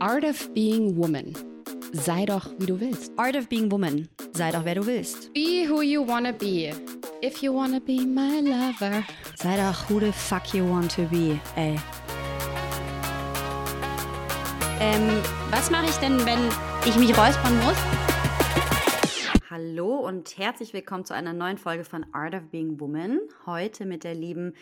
Art of Being Woman. Sei doch, wie du willst. Art of Being Woman. Sei doch, wer du willst. Be who you wanna be. If you wanna be my lover. Sei doch, who the fuck you want to be, ey. Ähm, was mache ich denn, wenn ich mich räuspern muss? Hallo und herzlich willkommen zu einer neuen Folge von Art of Being Woman. Heute mit der lieben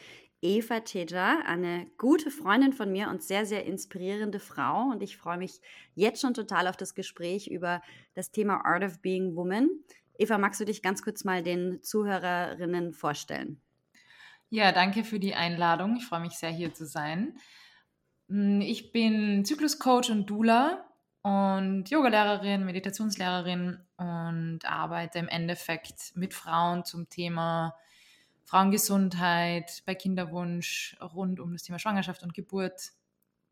Eva Teja, eine gute Freundin von mir und sehr, sehr inspirierende Frau. Und ich freue mich jetzt schon total auf das Gespräch über das Thema Art of Being Woman. Eva, magst du dich ganz kurz mal den Zuhörerinnen vorstellen? Ja, danke für die Einladung. Ich freue mich sehr, hier zu sein. Hm, ich bin Zykluscoach und Doula und Yogalehrerin, Meditationslehrerin und arbeite im Endeffekt mit Frauen zum Thema Frauengesundheit, bei Kinderwunsch, rund um das Thema Schwangerschaft und Geburt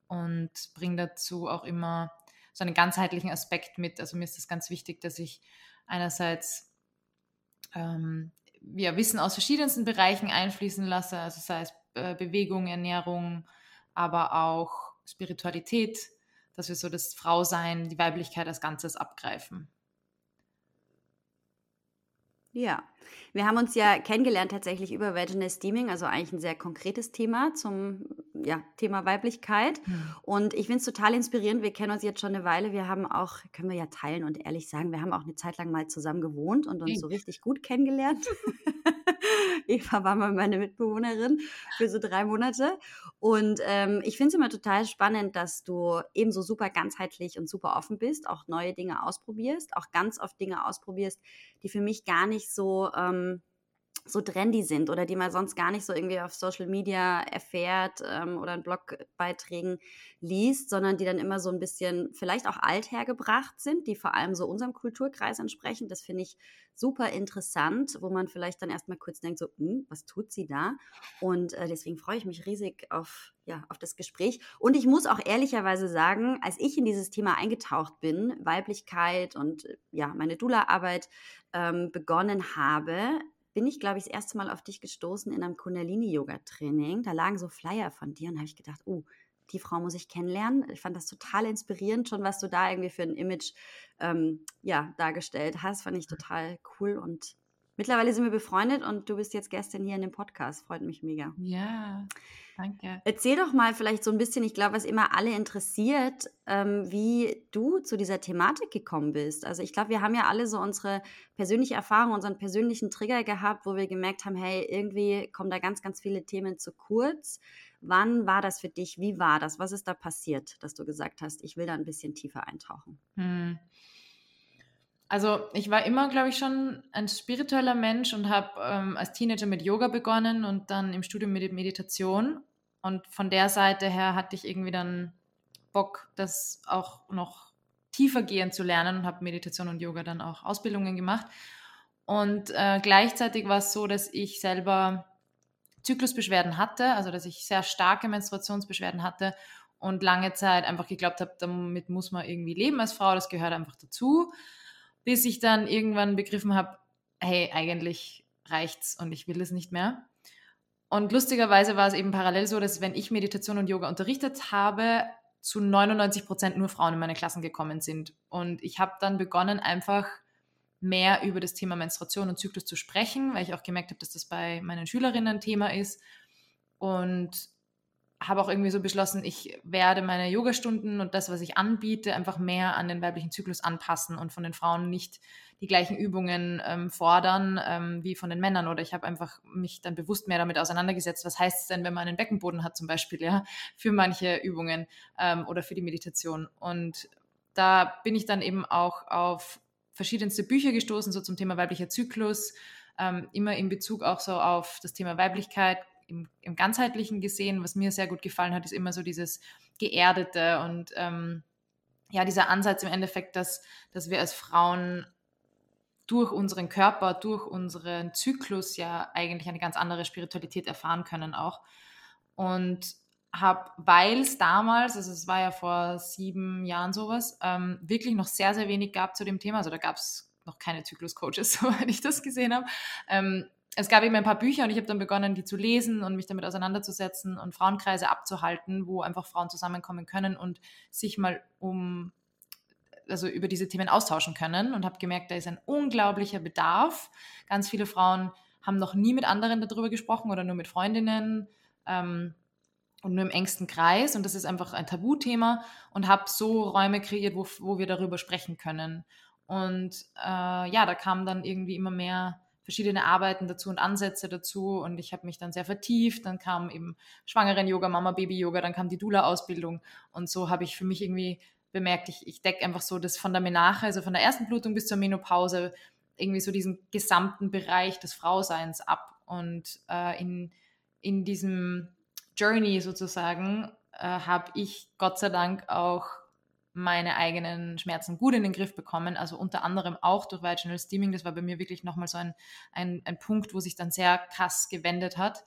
und bringe dazu auch immer so einen ganzheitlichen Aspekt mit. Also mir ist es ganz wichtig, dass ich einerseits ähm, ja, Wissen aus verschiedensten Bereichen einfließen lasse, also sei es äh, Bewegung, Ernährung, aber auch Spiritualität, dass wir so das Frausein, die Weiblichkeit als Ganzes abgreifen. Ja, wir haben uns ja kennengelernt tatsächlich über Vaginal Steaming, also eigentlich ein sehr konkretes Thema zum ja, Thema Weiblichkeit. Mhm. Und ich finde es total inspirierend. Wir kennen uns jetzt schon eine Weile. Wir haben auch, können wir ja teilen und ehrlich sagen, wir haben auch eine Zeit lang mal zusammen gewohnt und uns so richtig gut kennengelernt. Eva war mal meine Mitbewohnerin für so drei Monate. Und ähm, ich finde es immer total spannend, dass du eben so super ganzheitlich und super offen bist, auch neue Dinge ausprobierst, auch ganz oft Dinge ausprobierst, die für mich gar nicht so. Ähm, so trendy sind oder die man sonst gar nicht so irgendwie auf Social Media erfährt ähm, oder in Blogbeiträgen liest, sondern die dann immer so ein bisschen vielleicht auch althergebracht sind, die vor allem so unserem Kulturkreis entsprechen. Das finde ich super interessant, wo man vielleicht dann erstmal kurz denkt, so, hm, was tut sie da? Und äh, deswegen freue ich mich riesig auf, ja, auf das Gespräch. Und ich muss auch ehrlicherweise sagen, als ich in dieses Thema eingetaucht bin, Weiblichkeit und ja, meine Dula-Arbeit ähm, begonnen habe, bin ich, glaube ich, das erste Mal auf dich gestoßen in einem Kundalini-Yoga-Training. Da lagen so Flyer von dir und habe ich gedacht, oh, die Frau muss ich kennenlernen. Ich fand das total inspirierend, schon was du da irgendwie für ein Image ähm, ja, dargestellt hast. Fand ich total cool und mittlerweile sind wir befreundet und du bist jetzt gestern hier in dem Podcast. Freut mich mega. Ja. Danke. Erzähl doch mal vielleicht so ein bisschen, ich glaube, was immer alle interessiert, ähm, wie du zu dieser Thematik gekommen bist. Also ich glaube, wir haben ja alle so unsere persönliche Erfahrung, unseren persönlichen Trigger gehabt, wo wir gemerkt haben, hey, irgendwie kommen da ganz, ganz viele Themen zu kurz. Wann war das für dich? Wie war das? Was ist da passiert, dass du gesagt hast, ich will da ein bisschen tiefer eintauchen? Hm. Also ich war immer, glaube ich, schon ein spiritueller Mensch und habe ähm, als Teenager mit Yoga begonnen und dann im Studium mit Meditation. Und von der Seite her hatte ich irgendwie dann Bock, das auch noch tiefer gehen zu lernen und habe Meditation und Yoga dann auch Ausbildungen gemacht. Und äh, gleichzeitig war es so, dass ich selber Zyklusbeschwerden hatte, also dass ich sehr starke Menstruationsbeschwerden hatte und lange Zeit einfach geglaubt habe, damit muss man irgendwie leben als Frau, das gehört einfach dazu bis ich dann irgendwann begriffen habe, hey, eigentlich reicht's und ich will es nicht mehr. Und lustigerweise war es eben parallel so, dass wenn ich Meditation und Yoga unterrichtet habe, zu 99 Prozent nur Frauen in meine Klassen gekommen sind. Und ich habe dann begonnen, einfach mehr über das Thema Menstruation und Zyklus zu sprechen, weil ich auch gemerkt habe, dass das bei meinen Schülerinnen ein Thema ist. Und habe auch irgendwie so beschlossen, ich werde meine Yogastunden und das, was ich anbiete, einfach mehr an den weiblichen Zyklus anpassen und von den Frauen nicht die gleichen Übungen ähm, fordern ähm, wie von den Männern. Oder ich habe einfach mich dann bewusst mehr damit auseinandergesetzt, was heißt es denn, wenn man einen Beckenboden hat zum Beispiel, ja, für manche Übungen ähm, oder für die Meditation. Und da bin ich dann eben auch auf verschiedenste Bücher gestoßen, so zum Thema weiblicher Zyklus, ähm, immer in Bezug auch so auf das Thema Weiblichkeit, im, im Ganzheitlichen gesehen, was mir sehr gut gefallen hat, ist immer so dieses Geerdete und ähm, ja, dieser Ansatz im Endeffekt, dass, dass wir als Frauen durch unseren Körper, durch unseren Zyklus ja eigentlich eine ganz andere Spiritualität erfahren können auch. Und habe, weil es damals, also es war ja vor sieben Jahren sowas, ähm, wirklich noch sehr, sehr wenig gab zu dem Thema. Also da gab es noch keine Zyklus-Coaches, soweit ich das gesehen habe. Ähm, es gab eben ein paar Bücher und ich habe dann begonnen, die zu lesen und mich damit auseinanderzusetzen und Frauenkreise abzuhalten, wo einfach Frauen zusammenkommen können und sich mal um also über diese Themen austauschen können und habe gemerkt, da ist ein unglaublicher Bedarf. Ganz viele Frauen haben noch nie mit anderen darüber gesprochen oder nur mit Freundinnen ähm, und nur im engsten Kreis und das ist einfach ein Tabuthema und habe so Räume kreiert, wo, wo wir darüber sprechen können. Und äh, ja, da kamen dann irgendwie immer mehr verschiedene Arbeiten dazu und Ansätze dazu und ich habe mich dann sehr vertieft. Dann kam eben Schwangeren-Yoga, Mama-Baby-Yoga, dann kam die Dula-Ausbildung und so habe ich für mich irgendwie bemerkt, ich, ich decke einfach so das von der Menache, also von der ersten Blutung bis zur Menopause, irgendwie so diesen gesamten Bereich des Frauseins ab. Und äh, in, in diesem Journey sozusagen äh, habe ich Gott sei Dank auch meine eigenen Schmerzen gut in den Griff bekommen. Also unter anderem auch durch Vaginal Steaming. Das war bei mir wirklich nochmal so ein, ein, ein Punkt, wo sich dann sehr krass gewendet hat.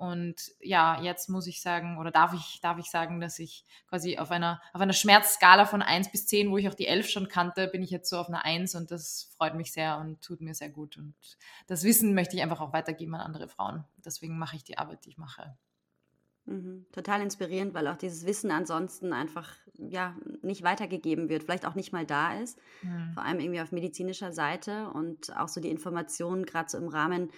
Und ja, jetzt muss ich sagen, oder darf ich, darf ich sagen, dass ich quasi auf einer, auf einer Schmerzskala von 1 bis 10, wo ich auch die 11 schon kannte, bin ich jetzt so auf einer 1 und das freut mich sehr und tut mir sehr gut. Und das Wissen möchte ich einfach auch weitergeben an andere Frauen. Deswegen mache ich die Arbeit, die ich mache. Mhm. Total inspirierend, weil auch dieses Wissen ansonsten einfach ja nicht weitergegeben wird, vielleicht auch nicht mal da ist, mhm. vor allem irgendwie auf medizinischer Seite und auch so die Informationen gerade so im Rahmen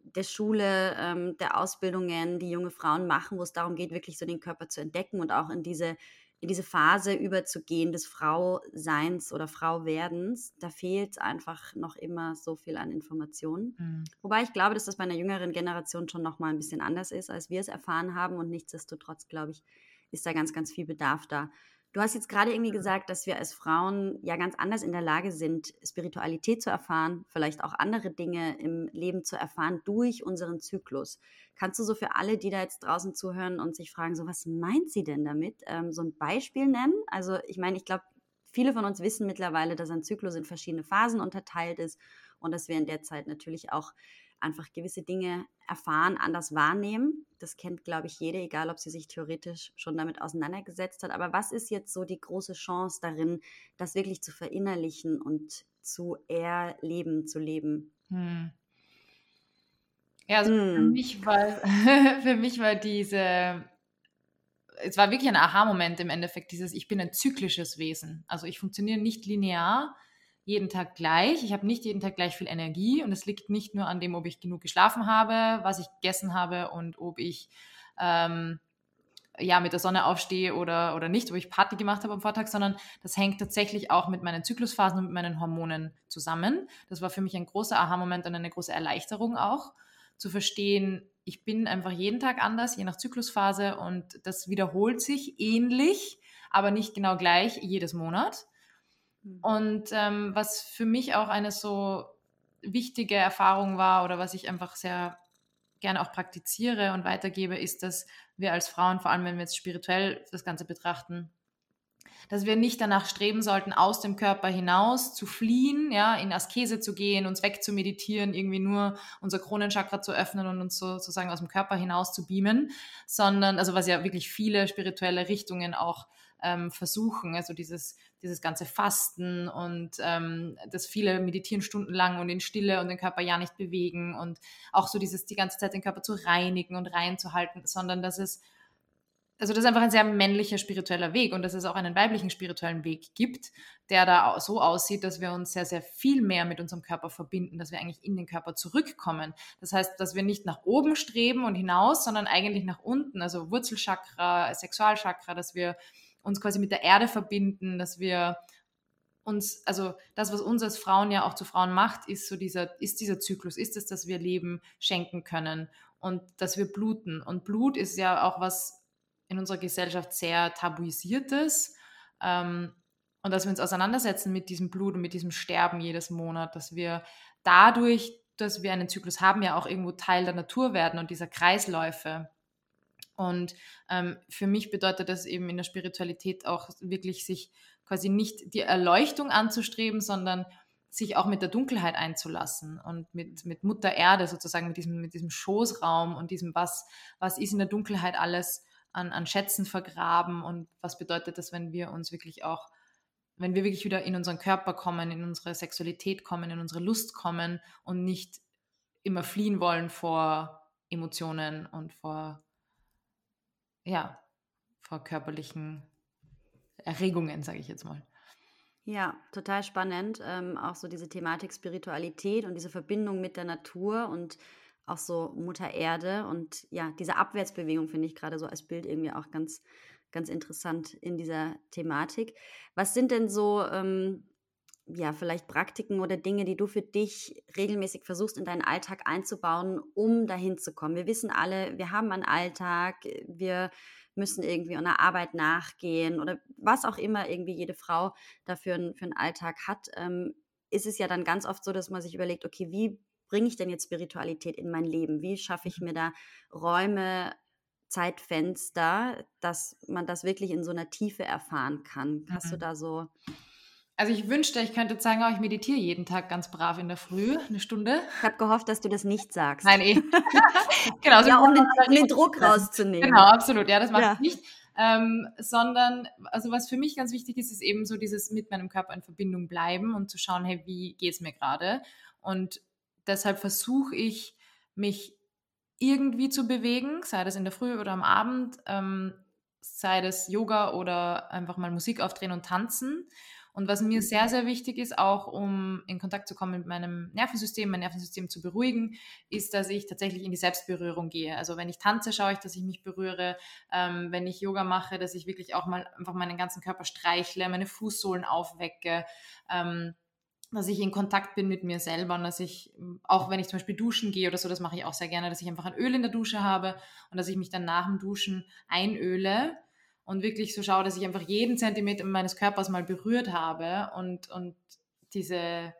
der Schule, ähm, der Ausbildungen, die junge Frauen machen, wo es darum geht, wirklich so den Körper zu entdecken und auch in diese in diese Phase überzugehen des Frauseins oder Frauwerdens, da fehlt einfach noch immer so viel an Informationen. Mhm. Wobei ich glaube, dass das bei einer jüngeren Generation schon noch mal ein bisschen anders ist, als wir es erfahren haben. Und nichtsdestotrotz, glaube ich, ist da ganz, ganz viel Bedarf da. Du hast jetzt gerade irgendwie gesagt, dass wir als Frauen ja ganz anders in der Lage sind, Spiritualität zu erfahren, vielleicht auch andere Dinge im Leben zu erfahren durch unseren Zyklus. Kannst du so für alle, die da jetzt draußen zuhören und sich fragen, so was meint sie denn damit, ähm, so ein Beispiel nennen? Also ich meine, ich glaube, viele von uns wissen mittlerweile, dass ein Zyklus in verschiedene Phasen unterteilt ist und dass wir in der Zeit natürlich auch einfach gewisse Dinge erfahren, anders wahrnehmen. Das kennt, glaube ich, jede, egal ob sie sich theoretisch schon damit auseinandergesetzt hat. Aber was ist jetzt so die große Chance darin, das wirklich zu verinnerlichen und zu erleben, zu leben? Hm. Ja, also hm. für, mich war, für mich war diese, es war wirklich ein Aha-Moment im Endeffekt, dieses, ich bin ein zyklisches Wesen. Also ich funktioniere nicht linear, jeden Tag gleich. Ich habe nicht jeden Tag gleich viel Energie und es liegt nicht nur an dem, ob ich genug geschlafen habe, was ich gegessen habe und ob ich ähm, ja mit der Sonne aufstehe oder, oder nicht, ob ich Party gemacht habe am Vortag, sondern das hängt tatsächlich auch mit meinen Zyklusphasen und mit meinen Hormonen zusammen. Das war für mich ein großer Aha-Moment und eine große Erleichterung auch, zu verstehen, ich bin einfach jeden Tag anders, je nach Zyklusphase und das wiederholt sich ähnlich, aber nicht genau gleich jedes Monat. Mhm. Und ähm, was für mich auch eine so wichtige Erfahrung war oder was ich einfach sehr gerne auch praktiziere und weitergebe, ist, dass wir als Frauen, vor allem wenn wir jetzt spirituell das Ganze betrachten, dass wir nicht danach streben sollten, aus dem Körper hinaus zu fliehen, ja, in Askese zu gehen, uns wegzumeditieren, irgendwie nur unser Kronenchakra zu öffnen und uns sozusagen aus dem Körper hinaus zu beamen, sondern, also was ja wirklich viele spirituelle Richtungen auch ähm, versuchen. Also dieses, dieses ganze Fasten und ähm, das viele meditieren stundenlang und in Stille und den Körper ja nicht bewegen und auch so dieses die ganze Zeit den Körper zu reinigen und reinzuhalten, sondern dass es also das ist einfach ein sehr männlicher spiritueller Weg und dass es auch einen weiblichen spirituellen Weg gibt, der da so aussieht, dass wir uns sehr, sehr viel mehr mit unserem Körper verbinden, dass wir eigentlich in den Körper zurückkommen. Das heißt, dass wir nicht nach oben streben und hinaus, sondern eigentlich nach unten, also Wurzelchakra, Sexualchakra, dass wir uns quasi mit der Erde verbinden, dass wir uns, also das, was uns als Frauen ja auch zu Frauen macht, ist so dieser, ist dieser Zyklus, ist es, dass wir Leben schenken können und dass wir bluten. Und Blut ist ja auch was in unserer Gesellschaft sehr tabuisiertes. Ähm, und dass wir uns auseinandersetzen mit diesem Blut und mit diesem Sterben jedes Monat, dass wir dadurch, dass wir einen Zyklus haben, ja auch irgendwo Teil der Natur werden und dieser Kreisläufe. Und ähm, für mich bedeutet das eben in der Spiritualität auch wirklich sich quasi nicht die Erleuchtung anzustreben, sondern sich auch mit der Dunkelheit einzulassen und mit, mit Mutter Erde sozusagen, mit diesem, mit diesem Schoßraum und diesem, was, was ist in der Dunkelheit alles an, an Schätzen vergraben und was bedeutet das, wenn wir uns wirklich auch, wenn wir wirklich wieder in unseren Körper kommen, in unsere Sexualität kommen, in unsere Lust kommen und nicht immer fliehen wollen vor Emotionen und vor, ja, vor körperlichen Erregungen, sage ich jetzt mal. Ja, total spannend. Ähm, auch so diese Thematik Spiritualität und diese Verbindung mit der Natur und auch so Mutter Erde und ja, diese Abwärtsbewegung finde ich gerade so als Bild irgendwie auch ganz, ganz interessant in dieser Thematik. Was sind denn so, ähm, ja, vielleicht Praktiken oder Dinge, die du für dich regelmäßig versuchst in deinen Alltag einzubauen, um dahin zu kommen? Wir wissen alle, wir haben einen Alltag, wir müssen irgendwie einer Arbeit nachgehen oder was auch immer irgendwie jede Frau dafür für einen Alltag hat, ähm, ist es ja dann ganz oft so, dass man sich überlegt, okay, wie bringe ich denn jetzt Spiritualität in mein Leben? Wie schaffe ich mhm. mir da Räume, Zeitfenster, dass man das wirklich in so einer Tiefe erfahren kann? Hast mhm. du da so also ich wünschte, ich könnte sagen, oh, ich meditiere jeden Tag ganz brav in der Früh, eine Stunde. Ich habe gehofft, dass du das nicht sagst. Nein, eh. genau, so ja, um den, um den, Druck rauszunehmen. Genau, absolut. Ja, das mache ja. ich nicht. Ähm, sondern, also was für mich ganz wichtig ist, ist eben so dieses mit meinem Körper in Verbindung bleiben und zu schauen, hey, wie geht es mir gerade? Und deshalb versuche ich, mich irgendwie zu bewegen, sei das in der Früh oder am Abend, ähm, sei das Yoga oder einfach mal Musik aufdrehen und tanzen. Und was mir sehr, sehr wichtig ist, auch um in Kontakt zu kommen mit meinem Nervensystem, mein Nervensystem zu beruhigen, ist, dass ich tatsächlich in die Selbstberührung gehe. Also wenn ich tanze, schaue ich, dass ich mich berühre. Ähm, wenn ich Yoga mache, dass ich wirklich auch mal einfach meinen ganzen Körper streichle, meine Fußsohlen aufwecke. Ähm, dass ich in Kontakt bin mit mir selber und dass ich, auch wenn ich zum Beispiel duschen gehe oder so, das mache ich auch sehr gerne, dass ich einfach ein Öl in der Dusche habe und dass ich mich dann nach dem Duschen einöle und wirklich so schaue, dass ich einfach jeden Zentimeter meines Körpers mal berührt habe und, und diese,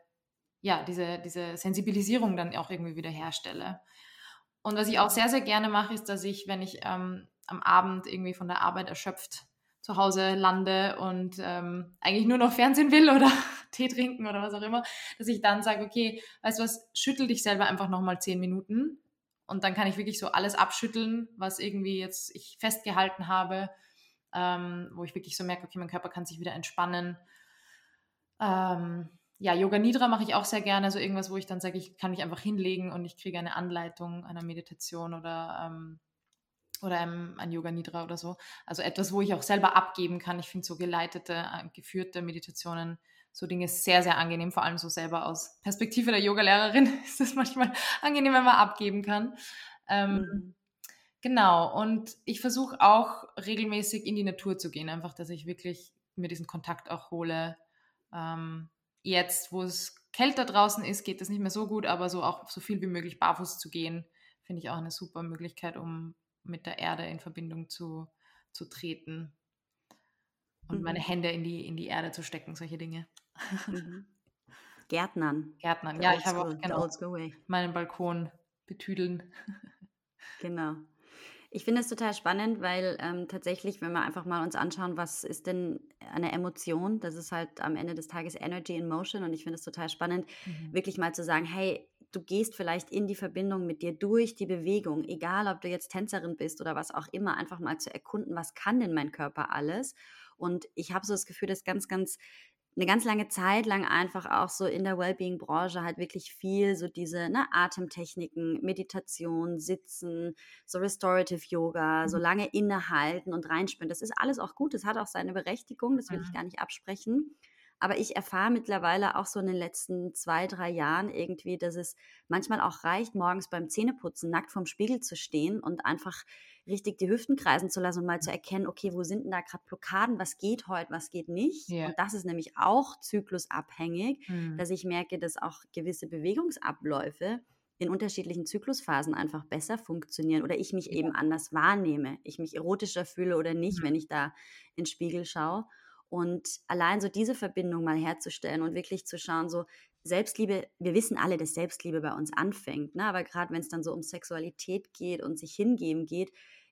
ja, diese, diese Sensibilisierung dann auch irgendwie wieder herstelle. Und was ich auch sehr, sehr gerne mache, ist, dass ich, wenn ich ähm, am Abend irgendwie von der Arbeit erschöpft zu Hause lande und ähm, eigentlich nur noch Fernsehen will oder Tee trinken oder was auch immer, dass ich dann sage, okay, weißt du was, schüttel dich selber einfach nochmal zehn Minuten und dann kann ich wirklich so alles abschütteln, was irgendwie jetzt ich festgehalten habe ähm, wo ich wirklich so merke, okay, mein Körper kann sich wieder entspannen. Ähm, ja, Yoga Nidra mache ich auch sehr gerne, so irgendwas, wo ich dann sage, ich kann mich einfach hinlegen und ich kriege eine Anleitung einer Meditation oder, ähm, oder einem, ein Yoga Nidra oder so. Also etwas, wo ich auch selber abgeben kann. Ich finde so geleitete, äh, geführte Meditationen, so Dinge sehr, sehr angenehm, vor allem so selber aus Perspektive der Yogalehrerin ist es manchmal angenehm, wenn man abgeben kann. Ähm, mhm. Genau, und ich versuche auch regelmäßig in die Natur zu gehen, einfach, dass ich wirklich mir diesen Kontakt auch hole. Ähm, jetzt, wo es kälter draußen ist, geht das nicht mehr so gut, aber so auch so viel wie möglich barfuß zu gehen, finde ich auch eine super Möglichkeit, um mit der Erde in Verbindung zu, zu treten und mhm. meine Hände in die, in die Erde zu stecken, solche Dinge. Mhm. Gärtnern. Gärtnern, ja, ich habe auch genau, meinen Balkon betüdeln. Genau. Ich finde es total spannend, weil ähm, tatsächlich, wenn wir einfach mal uns anschauen, was ist denn eine Emotion, das ist halt am Ende des Tages Energy in Motion und ich finde es total spannend, mhm. wirklich mal zu sagen, hey, du gehst vielleicht in die Verbindung mit dir durch die Bewegung, egal ob du jetzt Tänzerin bist oder was auch immer, einfach mal zu erkunden, was kann denn mein Körper alles? Und ich habe so das Gefühl, dass ganz, ganz eine ganz lange Zeit lang einfach auch so in der Wellbeing-Branche halt wirklich viel so diese ne, Atemtechniken, Meditation, Sitzen, so Restorative Yoga, mhm. so lange innehalten und reinspüren. Das ist alles auch gut, das hat auch seine Berechtigung, das will mhm. ich gar nicht absprechen. Aber ich erfahre mittlerweile auch so in den letzten zwei, drei Jahren irgendwie, dass es manchmal auch reicht, morgens beim Zähneputzen nackt vorm Spiegel zu stehen und einfach richtig die Hüften kreisen zu lassen und mal zu erkennen, okay, wo sind denn da gerade Blockaden, was geht heute, was geht nicht. Yeah. Und das ist nämlich auch zyklusabhängig, mhm. dass ich merke, dass auch gewisse Bewegungsabläufe in unterschiedlichen Zyklusphasen einfach besser funktionieren oder ich mich ja. eben anders wahrnehme, ich mich erotischer fühle oder nicht, mhm. wenn ich da in den Spiegel schaue. Und allein so diese Verbindung mal herzustellen und wirklich zu schauen, so Selbstliebe, wir wissen alle, dass Selbstliebe bei uns anfängt, ne? aber gerade wenn es dann so um Sexualität geht und sich hingeben geht,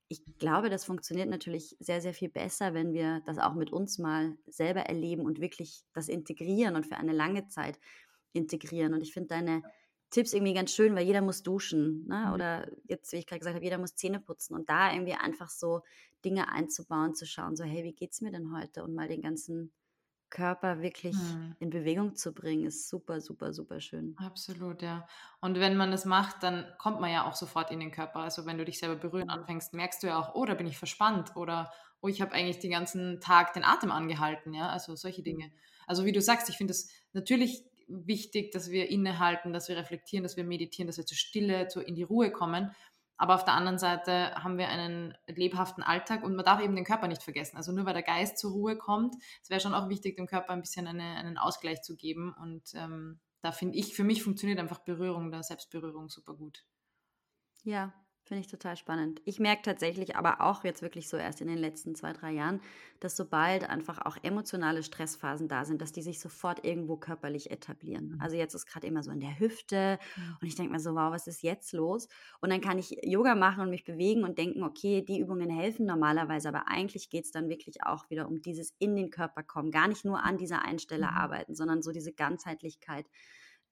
ich glaube, das funktioniert natürlich sehr, sehr viel besser, wenn wir das auch mit uns mal selber erleben und wirklich das integrieren und für eine lange Zeit integrieren. Und ich finde deine Tipps irgendwie ganz schön, weil jeder muss duschen. Ne? Mhm. Oder jetzt, wie ich gerade gesagt habe, jeder muss Zähne putzen. Und da irgendwie einfach so Dinge einzubauen, zu schauen, so, hey, wie geht's mir denn heute? Und mal den ganzen Körper wirklich hm. in Bewegung zu bringen, ist super, super, super schön. Absolut, ja. Und wenn man das macht, dann kommt man ja auch sofort in den Körper. Also wenn du dich selber berühren anfängst, merkst du ja auch, oh, da bin ich verspannt oder oh, ich habe eigentlich den ganzen Tag den Atem angehalten, ja. Also solche Dinge. Also wie du sagst, ich finde es natürlich wichtig, dass wir innehalten, dass wir reflektieren, dass wir meditieren, dass wir zur Stille, zur, in die Ruhe kommen. Aber auf der anderen Seite haben wir einen lebhaften Alltag und man darf eben den Körper nicht vergessen. Also nur weil der Geist zur Ruhe kommt, es wäre schon auch wichtig, dem Körper ein bisschen eine, einen Ausgleich zu geben. Und ähm, da finde ich, für mich funktioniert einfach Berührung, da Selbstberührung super gut. Ja, Finde ich total spannend. Ich merke tatsächlich aber auch jetzt wirklich so erst in den letzten zwei, drei Jahren, dass sobald einfach auch emotionale Stressphasen da sind, dass die sich sofort irgendwo körperlich etablieren. Mhm. Also jetzt ist gerade immer so in der Hüfte und ich denke mir so, wow, was ist jetzt los? Und dann kann ich Yoga machen und mich bewegen und denken, okay, die Übungen helfen normalerweise, aber eigentlich geht es dann wirklich auch wieder um dieses in den Körper kommen, gar nicht nur an dieser einen Stelle mhm. arbeiten, sondern so diese Ganzheitlichkeit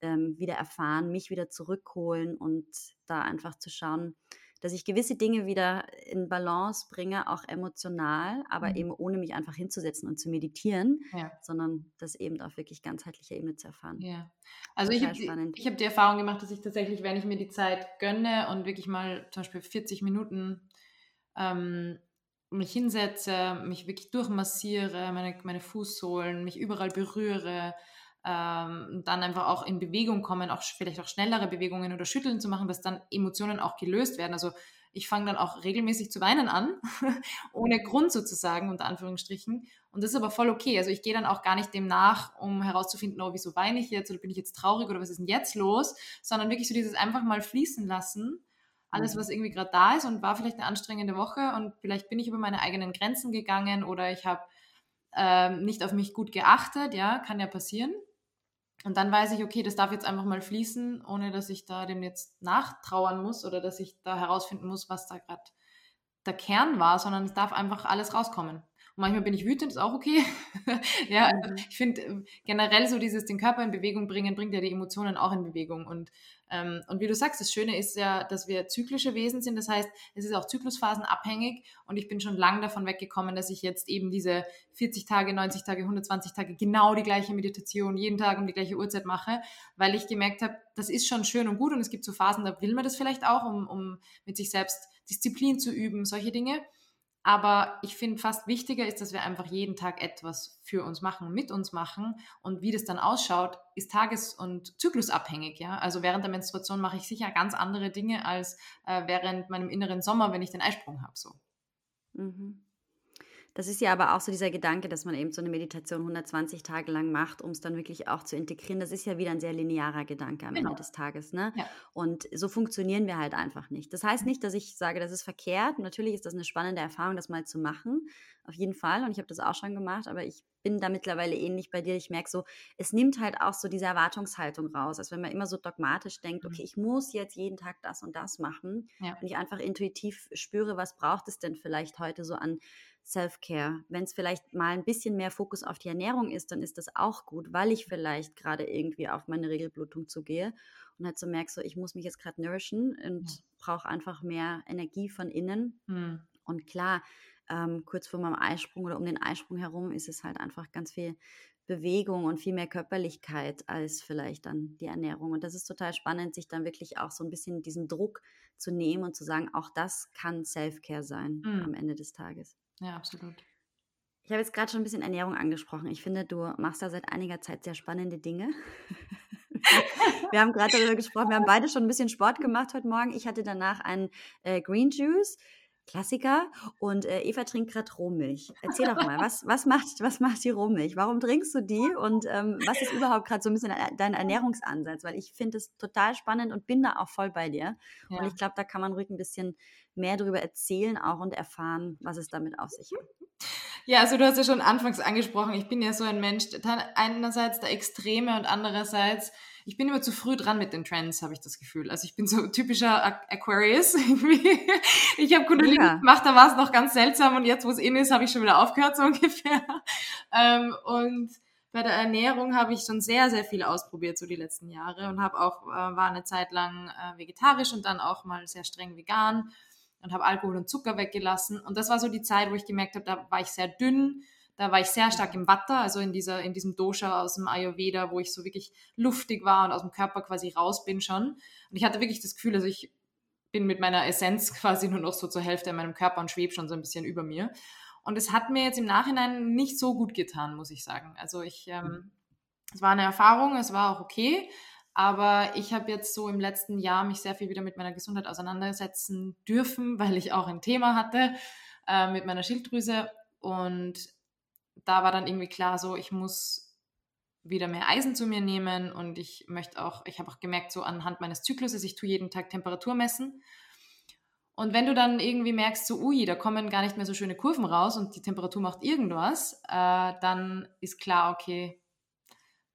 ähm, wieder erfahren, mich wieder zurückholen und da einfach zu schauen, dass ich gewisse Dinge wieder in Balance bringe, auch emotional, aber mhm. eben ohne mich einfach hinzusetzen und zu meditieren, ja. sondern das eben auf wirklich ganzheitlicher Ebene zu erfahren. Ja. Also ich habe die, hab die Erfahrung gemacht, dass ich tatsächlich, wenn ich mir die Zeit gönne und wirklich mal zum Beispiel 40 Minuten ähm, mich hinsetze, mich wirklich durchmassiere, meine, meine Fußsohlen, mich überall berühre, ähm, dann einfach auch in Bewegung kommen, auch vielleicht auch schnellere Bewegungen oder Schütteln zu machen, dass dann Emotionen auch gelöst werden. Also ich fange dann auch regelmäßig zu weinen an, ohne Grund sozusagen, unter Anführungsstrichen. Und das ist aber voll okay. Also ich gehe dann auch gar nicht dem nach, um herauszufinden, oh, wieso weine ich jetzt oder bin ich jetzt traurig oder was ist denn jetzt los, sondern wirklich so dieses einfach mal fließen lassen. Alles, mhm. was irgendwie gerade da ist und war vielleicht eine anstrengende Woche und vielleicht bin ich über meine eigenen Grenzen gegangen oder ich habe ähm, nicht auf mich gut geachtet, ja, kann ja passieren. Und dann weiß ich, okay, das darf jetzt einfach mal fließen, ohne dass ich da dem jetzt nachtrauern muss oder dass ich da herausfinden muss, was da gerade der Kern war, sondern es darf einfach alles rauskommen. Manchmal bin ich wütend, ist auch okay. ja, also mhm. ich finde ähm, generell so dieses den Körper in Bewegung bringen, bringt ja die Emotionen auch in Bewegung. Und, ähm, und wie du sagst, das Schöne ist ja, dass wir zyklische Wesen sind. Das heißt, es ist auch zyklusphasenabhängig. Und ich bin schon lange davon weggekommen, dass ich jetzt eben diese 40 Tage, 90 Tage, 120 Tage genau die gleiche Meditation jeden Tag um die gleiche Uhrzeit mache, weil ich gemerkt habe, das ist schon schön und gut. Und es gibt so Phasen, da will man das vielleicht auch, um, um mit sich selbst Disziplin zu üben, solche Dinge. Aber ich finde fast wichtiger ist, dass wir einfach jeden Tag etwas für uns machen, mit uns machen. Und wie das dann ausschaut, ist tages- und zyklusabhängig. Ja? Also während der Menstruation mache ich sicher ganz andere Dinge als äh, während meinem inneren Sommer, wenn ich den Eisprung habe. So. Mhm. Das ist ja aber auch so dieser Gedanke, dass man eben so eine Meditation 120 Tage lang macht, um es dann wirklich auch zu integrieren. Das ist ja wieder ein sehr linearer Gedanke am genau. Ende des Tages. Ne? Ja. Und so funktionieren wir halt einfach nicht. Das heißt nicht, dass ich sage, das ist verkehrt. Natürlich ist das eine spannende Erfahrung, das mal zu machen. Auf jeden Fall. Und ich habe das auch schon gemacht, aber ich bin da mittlerweile ähnlich bei dir. Ich merke so, es nimmt halt auch so diese Erwartungshaltung raus. als wenn man immer so dogmatisch denkt, mhm. okay, ich muss jetzt jeden Tag das und das machen. Ja. Und ich einfach intuitiv spüre, was braucht es denn vielleicht heute so an Self-Care. Wenn es vielleicht mal ein bisschen mehr Fokus auf die Ernährung ist, dann ist das auch gut, weil ich vielleicht gerade irgendwie auf meine Regelblutung zugehe und halt so merke, so ich muss mich jetzt gerade nourishen und ja. brauche einfach mehr Energie von innen. Mhm. Und klar, ähm, kurz vor meinem Eisprung oder um den Eisprung herum ist es halt einfach ganz viel Bewegung und viel mehr Körperlichkeit als vielleicht dann die Ernährung. Und das ist total spannend, sich dann wirklich auch so ein bisschen diesen Druck zu nehmen und zu sagen, auch das kann Self-Care sein mhm. am Ende des Tages. Ja, absolut. Ich habe jetzt gerade schon ein bisschen Ernährung angesprochen. Ich finde, du machst da seit einiger Zeit sehr spannende Dinge. wir haben gerade darüber gesprochen. Wir haben beide schon ein bisschen Sport gemacht heute Morgen. Ich hatte danach einen äh, Green Juice. Klassiker. Und äh, Eva trinkt gerade Rohmilch. Erzähl doch mal, was, was, macht, was macht die Rohmilch? Warum trinkst du die? Und ähm, was ist überhaupt gerade so ein bisschen dein Ernährungsansatz? Weil ich finde es total spannend und bin da auch voll bei dir. Ja. Und ich glaube, da kann man ruhig ein bisschen mehr darüber erzählen auch und erfahren, was es damit auf sich hat. Ja, also du hast ja schon anfangs angesprochen, ich bin ja so ein Mensch, einerseits der Extreme und andererseits, ich bin immer zu früh dran mit den Trends, habe ich das Gefühl. Also ich bin so typischer Aquarius. ich habe Kundalini ja. gemacht, da war es noch ganz seltsam und jetzt, wo es in ist, habe ich schon wieder aufgehört, so ungefähr. Ähm, und bei der Ernährung habe ich schon sehr, sehr viel ausprobiert, so die letzten Jahre und habe auch, äh, war eine Zeit lang äh, vegetarisch und dann auch mal sehr streng vegan und habe Alkohol und Zucker weggelassen. Und das war so die Zeit, wo ich gemerkt habe, da war ich sehr dünn. Da war ich sehr stark im Vata, also in, dieser, in diesem Dosha aus dem Ayurveda, wo ich so wirklich luftig war und aus dem Körper quasi raus bin schon. Und ich hatte wirklich das Gefühl, also ich bin mit meiner Essenz quasi nur noch so zur Hälfte in meinem Körper und schwebe schon so ein bisschen über mir. Und es hat mir jetzt im Nachhinein nicht so gut getan, muss ich sagen. Also ich, ähm, mhm. es war eine Erfahrung, es war auch okay, aber ich habe jetzt so im letzten Jahr mich sehr viel wieder mit meiner Gesundheit auseinandersetzen dürfen, weil ich auch ein Thema hatte äh, mit meiner Schilddrüse. Und da war dann irgendwie klar, so ich muss wieder mehr Eisen zu mir nehmen und ich möchte auch, ich habe auch gemerkt, so anhand meines Zykluses, ich tue jeden Tag Temperatur messen. Und wenn du dann irgendwie merkst, so, ui, da kommen gar nicht mehr so schöne Kurven raus und die Temperatur macht irgendwas, äh, dann ist klar, okay,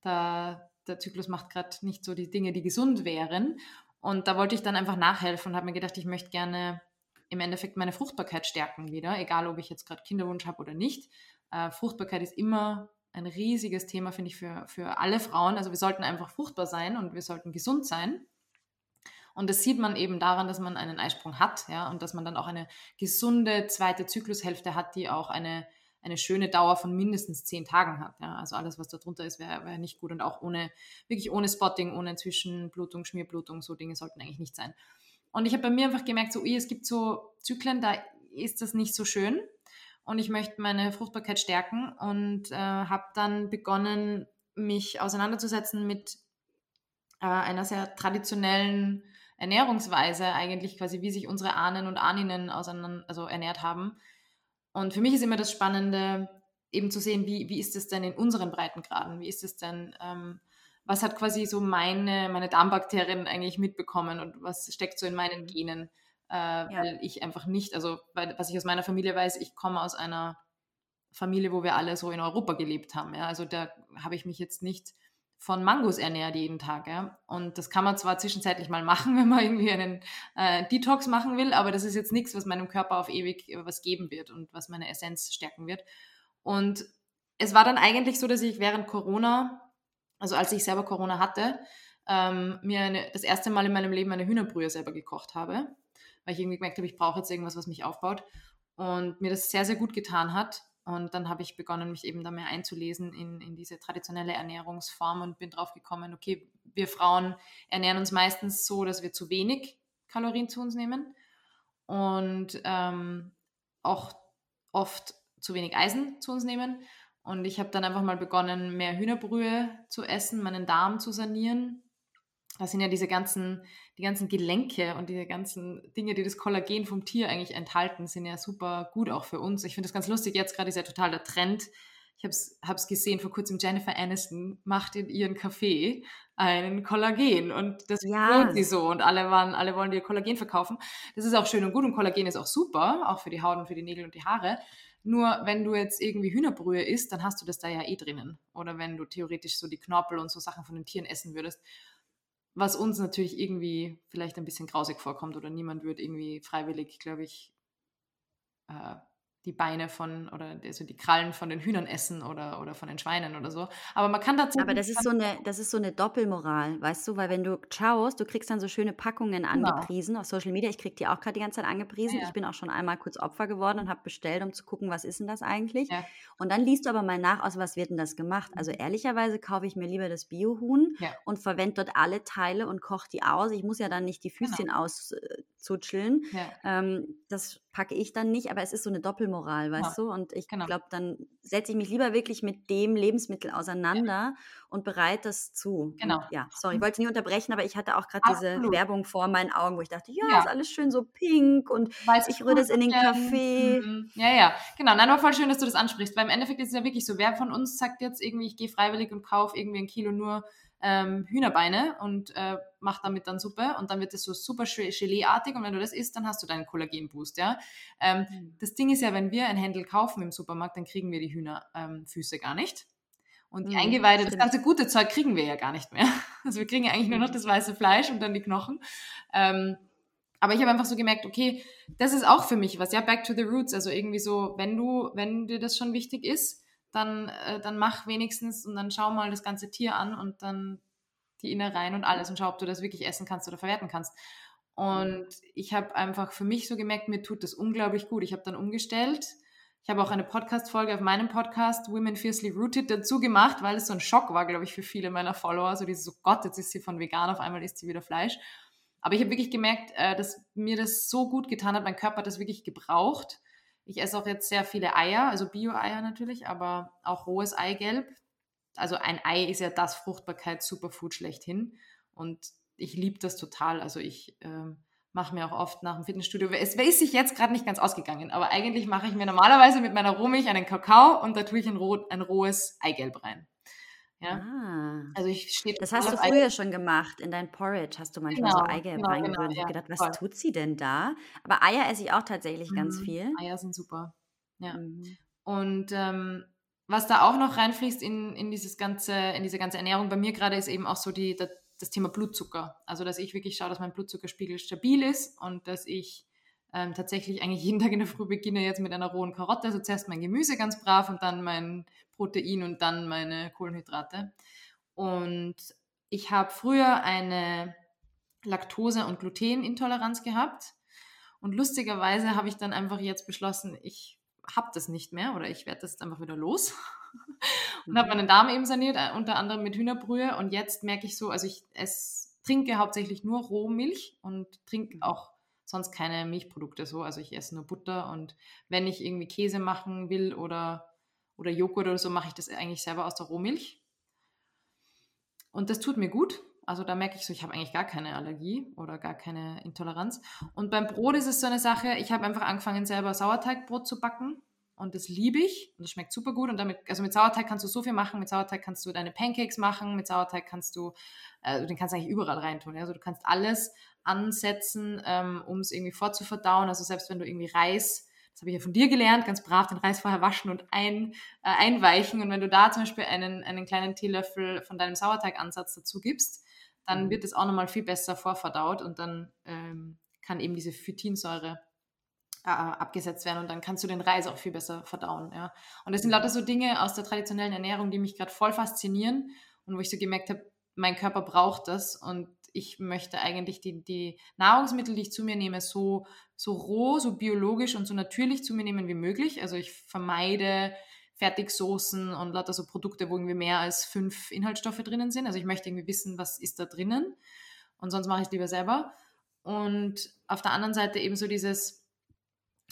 da, der Zyklus macht gerade nicht so die Dinge, die gesund wären. Und da wollte ich dann einfach nachhelfen und habe mir gedacht, ich möchte gerne im Endeffekt meine Fruchtbarkeit stärken wieder, egal ob ich jetzt gerade Kinderwunsch habe oder nicht. Äh, Fruchtbarkeit ist immer ein riesiges Thema, finde ich, für, für alle Frauen. Also wir sollten einfach fruchtbar sein und wir sollten gesund sein. Und das sieht man eben daran, dass man einen Eisprung hat, ja, und dass man dann auch eine gesunde zweite Zyklushälfte hat, die auch eine eine schöne Dauer von mindestens zehn Tagen hat. Ja. Also alles, was da drunter ist, wäre wär nicht gut und auch ohne, wirklich ohne Spotting, ohne Zwischenblutung, Schmierblutung, so Dinge sollten eigentlich nicht sein. Und ich habe bei mir einfach gemerkt, so, es gibt so Zyklen, da ist das nicht so schön und ich möchte meine Fruchtbarkeit stärken und äh, habe dann begonnen, mich auseinanderzusetzen mit äh, einer sehr traditionellen Ernährungsweise eigentlich quasi, wie sich unsere Ahnen und Ahninnen also ernährt haben und für mich ist immer das Spannende, eben zu sehen, wie, wie ist es denn in unseren Breitengraden? Wie ist es denn, ähm, was hat quasi so meine, meine Darmbakterien eigentlich mitbekommen und was steckt so in meinen Genen? Äh, ja. Weil ich einfach nicht, also weil, was ich aus meiner Familie weiß, ich komme aus einer Familie, wo wir alle so in Europa gelebt haben. Ja? Also da habe ich mich jetzt nicht von Mangos ernährt jeden Tag. Ja? Und das kann man zwar zwischenzeitlich mal machen, wenn man irgendwie einen äh, Detox machen will, aber das ist jetzt nichts, was meinem Körper auf ewig äh, was geben wird und was meine Essenz stärken wird. Und es war dann eigentlich so, dass ich während Corona, also als ich selber Corona hatte, ähm, mir eine, das erste Mal in meinem Leben eine Hühnerbrühe selber gekocht habe, weil ich irgendwie gemerkt habe, ich brauche jetzt irgendwas, was mich aufbaut. Und mir das sehr, sehr gut getan hat. Und dann habe ich begonnen, mich eben da mehr einzulesen in, in diese traditionelle Ernährungsform und bin drauf gekommen, okay, wir Frauen ernähren uns meistens so, dass wir zu wenig Kalorien zu uns nehmen und ähm, auch oft zu wenig Eisen zu uns nehmen. Und ich habe dann einfach mal begonnen, mehr Hühnerbrühe zu essen, meinen Darm zu sanieren da sind ja diese ganzen, die ganzen Gelenke und diese ganzen Dinge, die das Kollagen vom Tier eigentlich enthalten, sind ja super gut auch für uns. Ich finde das ganz lustig. Jetzt gerade ist ja total der Trend. Ich habe es gesehen vor kurzem, Jennifer Aniston macht in ihren Kaffee einen Kollagen und das ja. sie so und alle waren, alle wollen dir Kollagen verkaufen. Das ist auch schön und gut und Kollagen ist auch super, auch für die Haut und für die Nägel und die Haare. Nur wenn du jetzt irgendwie Hühnerbrühe isst, dann hast du das da ja eh drinnen. Oder wenn du theoretisch so die Knorpel und so Sachen von den Tieren essen würdest was uns natürlich irgendwie vielleicht ein bisschen grausig vorkommt oder niemand wird irgendwie freiwillig, glaube ich, äh, die Beine von oder also die Krallen von den Hühnern essen oder, oder von den Schweinen oder so. Aber man kann dazu. Aber das ist so eine, das ist so eine Doppelmoral, weißt du, weil wenn du schaust, du kriegst dann so schöne Packungen genau. angepriesen genau. auf Social Media. Ich krieg die auch gerade die ganze Zeit angepriesen. Ja. Ich bin auch schon einmal kurz Opfer geworden und habe bestellt, um zu gucken, was ist denn das eigentlich. Ja. Und dann liest du aber mal nach, aus was wird denn das gemacht. Also mhm. ehrlicherweise kaufe ich mir lieber das Biohuhn und verwende dort alle Teile und koche die aus. Ich muss ja dann nicht die genau. Füßchen genau. auszutscheln. Ähm, das packe ich dann nicht, aber es ist so eine Doppelmoral, weißt ja, du? Und ich genau. glaube, dann setze ich mich lieber wirklich mit dem Lebensmittel auseinander ja. und bereite das zu. Genau. Und ja, sorry, ich wollte nie unterbrechen, aber ich hatte auch gerade diese Werbung vor meinen Augen, wo ich dachte, ja, ja. ist alles schön so pink und Weiß ich rühre das in den Kaffee. Mhm. Ja, ja, genau. Nein, aber voll schön, dass du das ansprichst, weil im Endeffekt ist es ja wirklich so, wer von uns sagt jetzt irgendwie, ich gehe freiwillig und kaufe irgendwie ein Kilo nur ähm, Hühnerbeine und äh, mach damit dann Suppe und dann wird es so super Geleeartig und wenn du das isst, dann hast du deinen Kollagenboost, ja. Ähm, mhm. Das Ding ist ja, wenn wir ein Händel kaufen im Supermarkt, dann kriegen wir die Hühnerfüße ähm, gar nicht. Und die mhm, Eingeweide, das ganze gute Zeug kriegen wir ja gar nicht mehr. Also wir kriegen ja eigentlich nur noch mhm. das weiße Fleisch und dann die Knochen. Ähm, aber ich habe einfach so gemerkt, okay, das ist auch für mich was, ja, back to the roots. Also irgendwie so, wenn du, wenn dir das schon wichtig ist, dann, äh, dann mach wenigstens und dann schau mal das ganze Tier an und dann die Innereien und alles und schau, ob du das wirklich essen kannst oder verwerten kannst. Und ich habe einfach für mich so gemerkt, mir tut das unglaublich gut. Ich habe dann umgestellt, Ich habe auch eine Podcast-Folge auf meinem Podcast Women Fiercely Rooted dazu gemacht, weil es so ein Schock war, glaube ich, für viele meiner Follower. So dieses, oh Gott, jetzt ist sie von vegan, auf einmal isst sie wieder Fleisch. Aber ich habe wirklich gemerkt, äh, dass mir das so gut getan hat. Mein Körper hat das wirklich gebraucht. Ich esse auch jetzt sehr viele Eier, also Bio-Eier natürlich, aber auch rohes Eigelb. Also ein Ei ist ja das Fruchtbarkeits-Superfood schlechthin. Und ich liebe das total. Also ich ähm, mache mir auch oft nach dem Fitnessstudio, es ist sich jetzt gerade nicht ganz ausgegangen, aber eigentlich mache ich mir normalerweise mit meiner Rohmilch einen Kakao und da tue ich ein, roh, ein rohes Eigelb rein. Ja. Ah. Also ich stehe Das hast du früher schon gemacht. In dein Porridge hast du manchmal so Genau, Eigelb genau, reingerührt. genau, Ich ja, habe gedacht, was voll. tut sie denn da? Aber Eier esse ich auch tatsächlich ganz Mhm. viel. Eier sind super. Ja. Mhm. Und ähm, was da auch noch reinfließt in, in dieses ganze, in diese ganze Ernährung bei mir gerade ist eben auch so die, das, das Thema Blutzucker. Also dass ich wirklich schaue, dass mein Blutzuckerspiegel stabil ist und dass ich ähm, tatsächlich eigentlich jeden Tag in der Früh beginne jetzt mit einer rohen Karotte. Also zuerst mein Gemüse ganz brav und dann mein Protein und dann meine Kohlenhydrate. Und ich habe früher eine Laktose- und Glutenintoleranz gehabt. Und lustigerweise habe ich dann einfach jetzt beschlossen, ich habe das nicht mehr oder ich werde das jetzt einfach wieder los. und habe Mhm. meinen Darm eben saniert, äh, unter anderem mit Hühnerbrühe. Und jetzt merke ich so, also ich ess, trinke hauptsächlich nur Rohmilch und trinke Mhm. auch sonst keine Milchprodukte so. Also ich esse nur Butter und wenn ich irgendwie Käse machen will oder, oder Joghurt oder so, mache ich das eigentlich selber aus der Rohmilch. Und das tut mir gut. Also da merke ich so, ich habe eigentlich gar keine Allergie oder gar keine Intoleranz. Und beim Brot ist es so eine Sache, ich habe einfach angefangen, selber Sauerteigbrot zu backen. Und das liebe ich. Und das schmeckt super gut. Und damit, also mit Sauerteig kannst du so viel machen. Mit Sauerteig kannst du deine Pancakes machen. Mit Sauerteig kannst du, äh, den kannst du eigentlich überall reintun. Also du kannst alles ansetzen, ähm, um es irgendwie vorzuverdauen. Also selbst wenn du irgendwie Reis, das habe ich ja von dir gelernt, ganz brav den Reis vorher waschen und ein, äh, einweichen. Und wenn du da zum Beispiel einen, einen kleinen Teelöffel von deinem Sauerteigansatz dazu gibst, dann Mhm. wird es auch nochmal viel besser vorverdaut und dann ähm, kann eben diese Phytinsäure äh, abgesetzt werden und dann kannst du den Reis auch viel besser verdauen. Ja. Und das sind lauter so Dinge aus der traditionellen Ernährung, die mich gerade voll faszinieren und wo ich so gemerkt habe, mein Körper braucht das und ich möchte eigentlich die, die Nahrungsmittel, die ich zu mir nehme, so, so roh, so biologisch und so natürlich zu mir nehmen wie möglich. Also ich vermeide Fertigsoßen und lauter so Produkte, wo irgendwie mehr als fünf Inhaltsstoffe drinnen sind. Also ich möchte irgendwie wissen, was ist da drinnen und sonst mache ich es lieber selber. Und auf der anderen Seite eben so dieses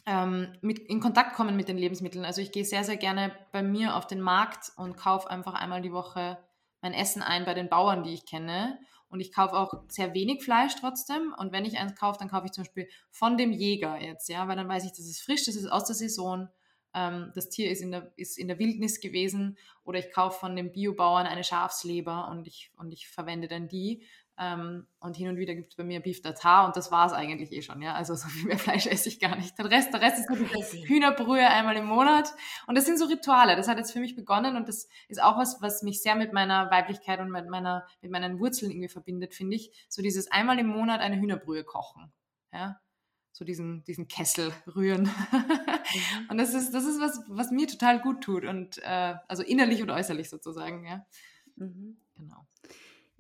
ähm, mit, in Kontakt kommen mit den Lebensmitteln. Also ich gehe sehr, sehr gerne bei mir auf den Markt und kaufe einfach einmal die Woche mein Essen ein bei den Bauern, die ich kenne. Und ich kaufe auch sehr wenig Fleisch trotzdem. Und wenn ich eins kaufe, dann kaufe ich zum Beispiel von dem Jäger jetzt, ja, weil dann weiß ich, das ist frisch, das ist aus der Saison. Ähm, das Tier ist in, der, ist in der Wildnis gewesen. Oder ich kaufe von dem Biobauern eine Schafsleber und ich, und ich verwende dann die. Ähm, und hin und wieder gibt es bei mir Beef Tartar und das war es eigentlich eh schon, ja. Also so viel mehr Fleisch esse ich gar nicht. Den Rest, der Rest ist nur Crazy. Hühnerbrühe einmal im Monat. Und das sind so Rituale. Das hat jetzt für mich begonnen und das ist auch was, was mich sehr mit meiner Weiblichkeit und mit meiner, mit meinen Wurzeln irgendwie verbindet, finde ich. So dieses einmal im Monat eine Hühnerbrühe kochen. Ja. So diesen, diesen Kessel rühren. Mhm. und das ist, das ist was, was mir total gut tut. Und äh, also innerlich und äußerlich sozusagen, ja. Mhm. Genau.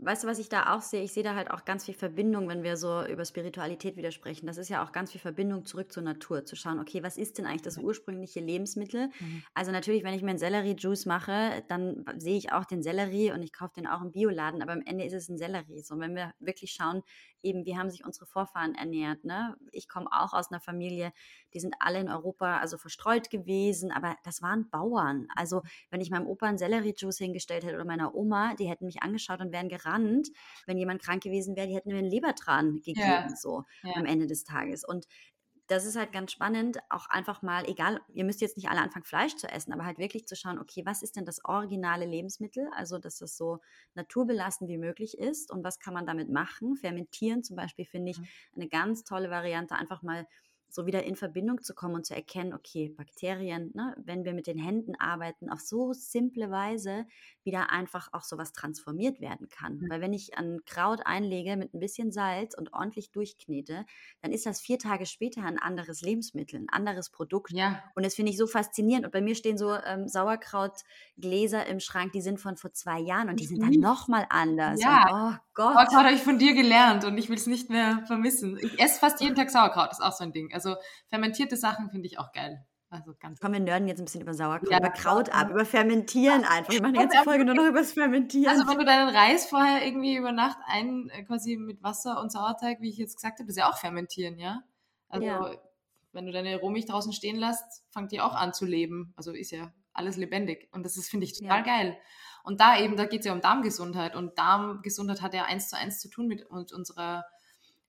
Weißt du, was ich da auch sehe? Ich sehe da halt auch ganz viel Verbindung, wenn wir so über Spiritualität wieder sprechen. Das ist ja auch ganz viel Verbindung zurück zur Natur, zu schauen, okay, was ist denn eigentlich das ursprüngliche Lebensmittel? Mhm. Also natürlich, wenn ich mir einen Sellerie-Juice mache, dann sehe ich auch den Sellerie und ich kaufe den auch im Bioladen, aber am Ende ist es ein Sellerie. So, wenn wir wirklich schauen, eben, wie haben sich unsere Vorfahren ernährt, ne? Ich komme auch aus einer Familie, die sind alle in Europa also verstreut gewesen, aber das waren Bauern. Also wenn ich meinem Opa einen Sellerie-Juice hingestellt hätte oder meiner Oma, die hätten mich angeschaut und wären gerannt. Wenn jemand krank gewesen wäre, die hätten mir einen Lebertran gegeben, Ja. so Ja. am Ende des Tages. Und das ist halt ganz spannend, auch einfach mal, egal, ihr müsst jetzt nicht alle anfangen, Fleisch zu essen, aber halt wirklich zu schauen, okay, was ist denn das originale Lebensmittel? Also, dass das so naturbelassen wie möglich ist und was kann man damit machen? Fermentieren zum Beispiel finde ich Mhm. eine ganz tolle Variante, einfach mal so wieder in Verbindung zu kommen und zu erkennen, okay, Bakterien, ne, wenn wir mit den Händen arbeiten, auf so simple Weise wieder einfach auch sowas transformiert werden kann. Mhm. Weil wenn ich ein Kraut einlege mit ein bisschen Salz und ordentlich durchknete, dann ist das vier Tage später ein anderes Lebensmittel, ein anderes Produkt. Ja, Und das finde ich so faszinierend. Und bei mir stehen so ähm, Sauerkrautgläser im Schrank, die sind von vor zwei Jahren und die sind dann Mhm. nochmal anders. Ja. Und, oh Gott. Sauerkraut habe ich von dir gelernt und ich will es nicht mehr vermissen. Ich esse fast jeden Tag Sauerkraut, ist auch so ein Ding. Also fermentierte Sachen finde ich auch geil. Also ganz Komm, wir nörden jetzt ein bisschen über Sauerkraut, Ja, über Kraut ab, über Fermentieren einfach. Wir machen die ganze Folge nur noch über das Fermentieren. Also wenn du deinen Reis vorher irgendwie über Nacht ein, äh, quasi mit Wasser und Sauerteig, wie ich jetzt gesagt habe, das ist ja auch fermentieren, ja? Also Ja. wenn du deine Rohmilch draußen stehen lässt, fängt die auch an zu leben. Also ist ja alles lebendig. Und das ist, finde ich, total Ja. geil. Und da eben, da geht es ja um Darmgesundheit. Und Darmgesundheit hat ja eins zu eins zu tun mit, mit unserer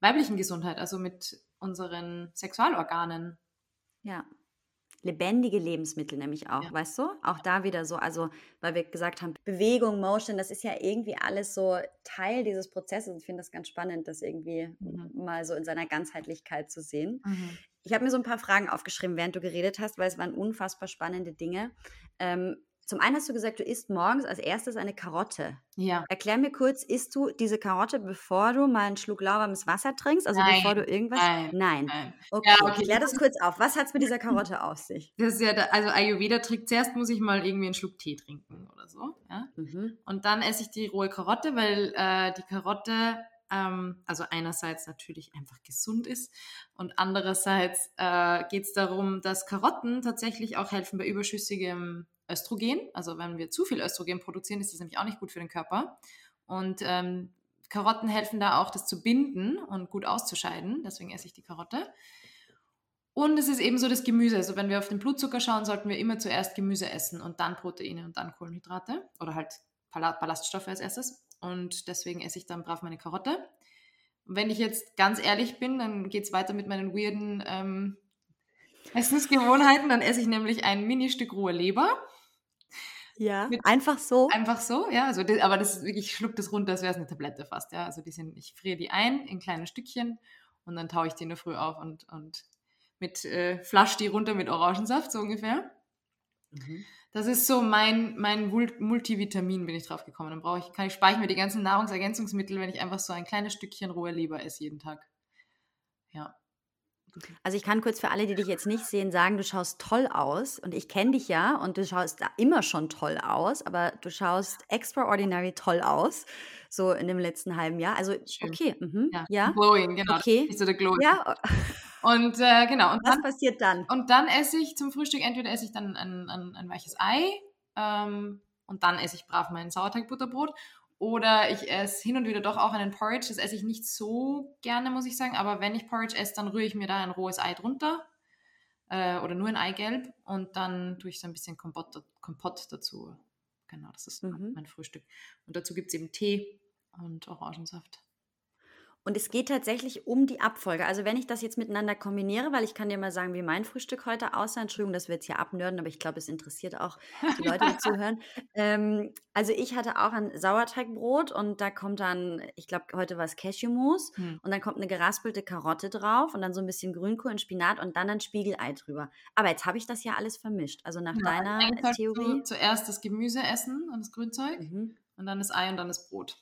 weiblichen Gesundheit, also mit unseren Sexualorganen. Ja. Lebendige Lebensmittel nämlich auch, Ja. weißt du? Auch da wieder so, also weil wir gesagt haben, Bewegung, Motion, das ist ja irgendwie alles so Teil dieses Prozesses. Ich finde das ganz spannend, das irgendwie Mhm. mal so in seiner Ganzheitlichkeit zu sehen. Mhm. Ich habe mir so ein paar Fragen aufgeschrieben, während du geredet hast, weil es waren unfassbar spannende Dinge. Ähm, zum einen hast du gesagt, du isst morgens als erstes eine Karotte. Ja. Erklär mir kurz, isst du diese Karotte, bevor du mal einen Schluck lauwarmes Wasser trinkst? Also Nein, bevor du irgendwas. nein, Nein. Nein. Okay, Ja, okay, klär das kurz auf. Was hat es mit dieser Karotte auf sich? Das ist ja, der, also Ayurveda-Trick. Zuerst muss ich mal irgendwie einen Schluck Tee trinken oder so. Ja? Mhm. Und dann esse ich die rohe Karotte, weil äh, die Karotte, ähm, also einerseits natürlich einfach gesund ist und andererseits äh, geht es darum, dass Karotten tatsächlich auch helfen bei überschüssigem Östrogen. Also wenn wir zu viel Östrogen produzieren, ist das nämlich auch nicht gut für den Körper. Und ähm, Karotten helfen da auch, das zu binden und gut auszuscheiden. Deswegen esse ich die Karotte. Und es ist eben so das Gemüse. Also wenn wir auf den Blutzucker schauen, sollten wir immer zuerst Gemüse essen und dann Proteine und dann Kohlenhydrate oder halt Balla- Ballaststoffe als erstes. Und deswegen esse ich dann brav meine Karotte. Und wenn ich jetzt ganz ehrlich bin, dann geht es weiter mit meinen weirden ähm, Essensgewohnheiten. Dann esse ich nämlich ein Mini-Stück rohe Leber. Ja, Mit- einfach so. Einfach so, ja. Also das, aber das ist wirklich, ich schluck das runter, als wäre es eine Tablette fast, ja. Also die sind, ich friere die ein in kleine Stückchen und dann taue ich die in der Früh auf und, und mit äh, flasch die runter mit Orangensaft, so ungefähr. Mhm. Das ist so mein, mein Multivitamin, bin ich drauf gekommen. Dann brauche ich, kann ich ich mir die ganzen Nahrungsergänzungsmittel, wenn ich einfach so ein kleines Stückchen rohe Leber esse jeden Tag. Ja. Also ich kann kurz für alle, die dich jetzt nicht sehen, sagen, du schaust toll aus und ich kenne dich ja und du schaust da immer schon toll aus, aber du schaust extraordinary toll aus, so in dem letzten halben Jahr. Also okay, mhm, Ja. ja, Glowing, genau. Okay. Das ist so der Glowing. ja. Und äh, genau. Und Was dann, passiert dann? Und dann esse ich zum Frühstück, entweder esse ich dann ein, ein, ein weiches Ei ähm, und dann esse ich brav mein Sauerteigbutterbrot. Oder ich esse hin und wieder doch auch einen Porridge. Das esse ich nicht so gerne, muss ich sagen. Aber wenn ich Porridge esse, dann rühre ich mir da ein rohes Ei drunter. Äh, oder nur ein Eigelb. Und dann tue ich so ein bisschen Kompott, Kompott dazu. Genau, das ist Mhm. mein Frühstück. Und dazu gibt es eben Tee und Orangensaft. Und es geht tatsächlich um die Abfolge. Also wenn ich das jetzt miteinander kombiniere, weil ich kann dir mal sagen, wie mein Frühstück heute aussah. Entschuldigung, dass wir jetzt hier abnörden, aber ich glaube, es interessiert auch die Leute, die zuhören. Ähm, also ich hatte auch ein Sauerteigbrot und da kommt dann, ich glaube, heute war es Cashewmus Hm. und dann kommt eine geraspelte Karotte drauf und dann so ein bisschen Grünkohl und Spinat und dann ein Spiegelei drüber. Aber jetzt habe ich das ja alles vermischt. Also nach Genau, deiner Eigentlich solltest du Theorie. zuerst das Gemüse essen und das Grünzeug. Mhm. Und dann das Ei und dann das Brot.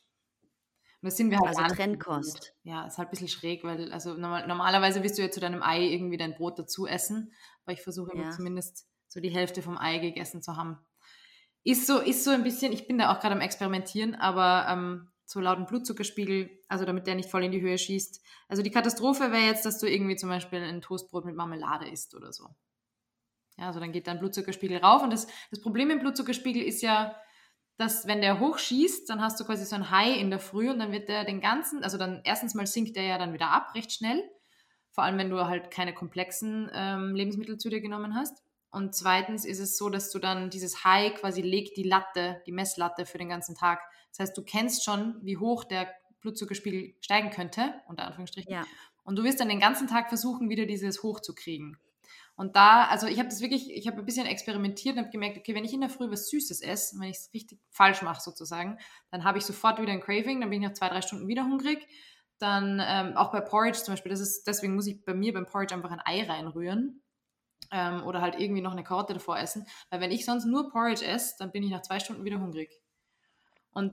Und das sind wir halt Also Trennkost. Ja, ist halt ein bisschen schräg, weil also normal, normalerweise wirst du ja zu deinem Ei irgendwie dein Brot dazu essen. Aber ich versuche immer Ja. zumindest so die Hälfte vom Ei gegessen zu haben. Ist so, ist so ein bisschen, ich bin da auch gerade am Experimentieren, aber ähm, so laut dem Blutzuckerspiegel, also damit der nicht voll in die Höhe schießt. Also die Katastrophe wäre jetzt, dass du irgendwie zum Beispiel ein Toastbrot mit Marmelade isst oder so. Ja, also dann geht dein Blutzuckerspiegel rauf. Und das, das Problem im Blutzuckerspiegel ist ja, dass wenn der hochschießt, dann hast du quasi so ein High in der Früh und dann wird der den ganzen, also dann erstens mal sinkt der ja dann wieder ab, recht schnell. Vor allem, wenn du halt keine komplexen ähm, Lebensmittel zu dir genommen hast. Und zweitens ist es so, dass du dann dieses High quasi legt die Latte, die Messlatte für den ganzen Tag. Das heißt, du kennst schon, wie hoch der Blutzuckerspiegel steigen könnte, unter Anführungsstrichen. Ja. Und du wirst dann den ganzen Tag versuchen, wieder dieses hochzukriegen. Und da, also ich habe das wirklich, ich habe ein bisschen experimentiert und habe gemerkt, okay, wenn ich in der Früh was Süßes esse, wenn ich es richtig falsch mache sozusagen, dann habe ich sofort wieder ein Craving, dann bin ich nach zwei, drei Stunden wieder hungrig. Dann ähm, auch bei Porridge zum Beispiel, das ist, deswegen muss ich bei mir beim Porridge einfach ein Ei reinrühren ähm, oder halt irgendwie noch eine Karotte davor essen, weil wenn ich sonst nur Porridge esse, dann bin ich nach zwei Stunden wieder hungrig.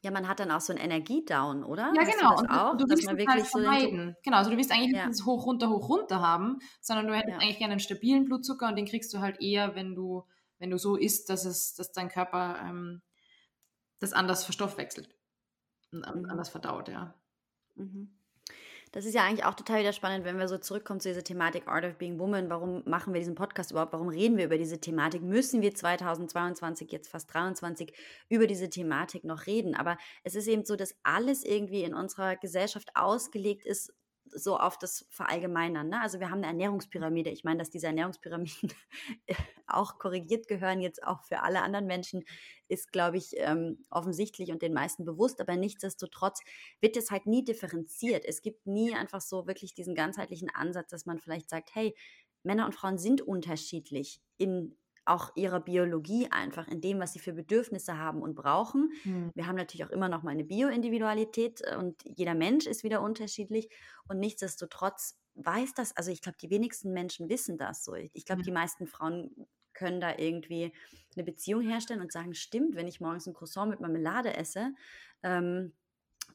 Ja, man hat dann auch so einen Energiedown, oder? Ja, Hast du genau. Das Und auch, du dass willst man es halt wirklich so vermeiden. Genau, also du willst eigentlich Ja. nicht dieses hoch, runter, hoch, runter haben, sondern du hättest Ja. eigentlich gerne einen stabilen Blutzucker und den kriegst du halt eher, wenn du, wenn du so isst, dass es, dass dein Körper ähm, das anders verstoffwechselt und Mhm. anders verdaut, ja. Mhm. Das ist ja eigentlich auch total wieder spannend, wenn wir so zurückkommen zu dieser Thematik Art of Being Woman. Warum machen wir diesen Podcast überhaupt? Warum reden wir über diese Thematik? Müssen wir 2022, jetzt fast 23, über diese Thematik noch reden? Aber es ist eben so, dass alles irgendwie in unserer Gesellschaft ausgelegt ist, so auf das Verallgemeinern. Ne? Also wir haben eine Ernährungspyramide. Ich meine, dass diese Ernährungspyramiden auch korrigiert gehören, jetzt auch für alle anderen Menschen, ist, glaube ich, ähm, offensichtlich und den meisten bewusst. Aber nichtsdestotrotz wird es halt nie differenziert. Es gibt nie einfach so wirklich diesen ganzheitlichen Ansatz, dass man vielleicht sagt, hey, Männer und Frauen sind unterschiedlich in auch ihrer Biologie einfach, in dem, was sie für Bedürfnisse haben und brauchen. Mhm. Wir haben natürlich auch immer noch mal eine Bioindividualität äh, und jeder Mensch ist wieder unterschiedlich und nichtsdestotrotz weiß das, also ich glaube, die wenigsten Menschen wissen das so. Ich glaube, mhm. die meisten Frauen können da irgendwie eine Beziehung herstellen und sagen, stimmt, wenn ich morgens ein Croissant mit Marmelade esse, ähm,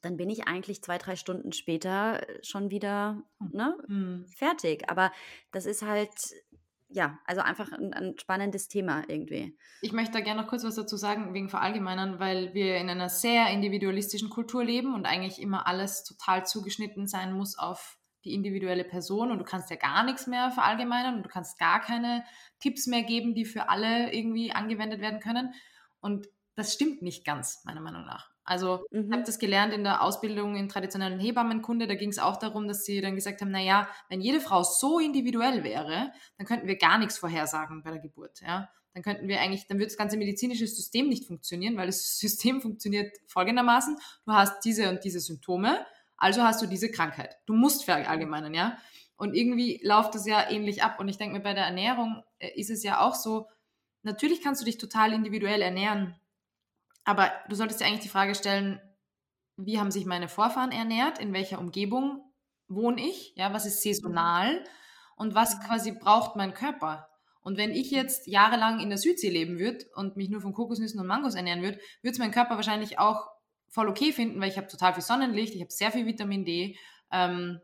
dann bin ich eigentlich zwei, drei Stunden später schon wieder hm. ne, mhm. fertig. Aber das ist halt ja, also einfach ein, ein, spannendes Thema irgendwie. Ich möchte da gerne noch kurz was dazu sagen, wegen Verallgemeinern, weil wir in einer sehr individualistischen Kultur leben und eigentlich immer alles total zugeschnitten sein muss auf die individuelle Person und du kannst ja gar nichts mehr verallgemeinern und du kannst gar keine Tipps mehr geben, die für alle irgendwie angewendet werden können. Und das stimmt nicht ganz, meiner Meinung nach. Also mhm. ich habe das gelernt in der Ausbildung in traditionellen Hebammenkunde. Da ging es auch darum, dass sie dann gesagt haben, naja, wenn jede Frau so individuell wäre, dann könnten wir gar nichts vorhersagen bei der Geburt. Ja? Dann könnten wir eigentlich, dann wird das ganze medizinische System nicht funktionieren, weil das System funktioniert folgendermaßen. Du hast diese und diese Symptome, also hast du diese Krankheit. Du musst verallgemeinern, ja. Und irgendwie läuft das ja ähnlich ab. Und ich denke mir, bei der Ernährung äh, ist es ja auch so, natürlich kannst du dich total individuell ernähren aber du solltest dir eigentlich die Frage stellen, wie haben sich meine Vorfahren ernährt? In welcher Umgebung wohne ich? Ja, was ist saisonal? Und was mhm. quasi braucht mein Körper? Und wenn ich jetzt jahrelang in der Südsee leben würde und mich nur von Kokosnüssen und Mangos ernähren würde, würde es mein Körper wahrscheinlich auch voll okay finden, weil ich habe total viel Sonnenlicht, ich habe sehr viel Vitamin D. Ähm,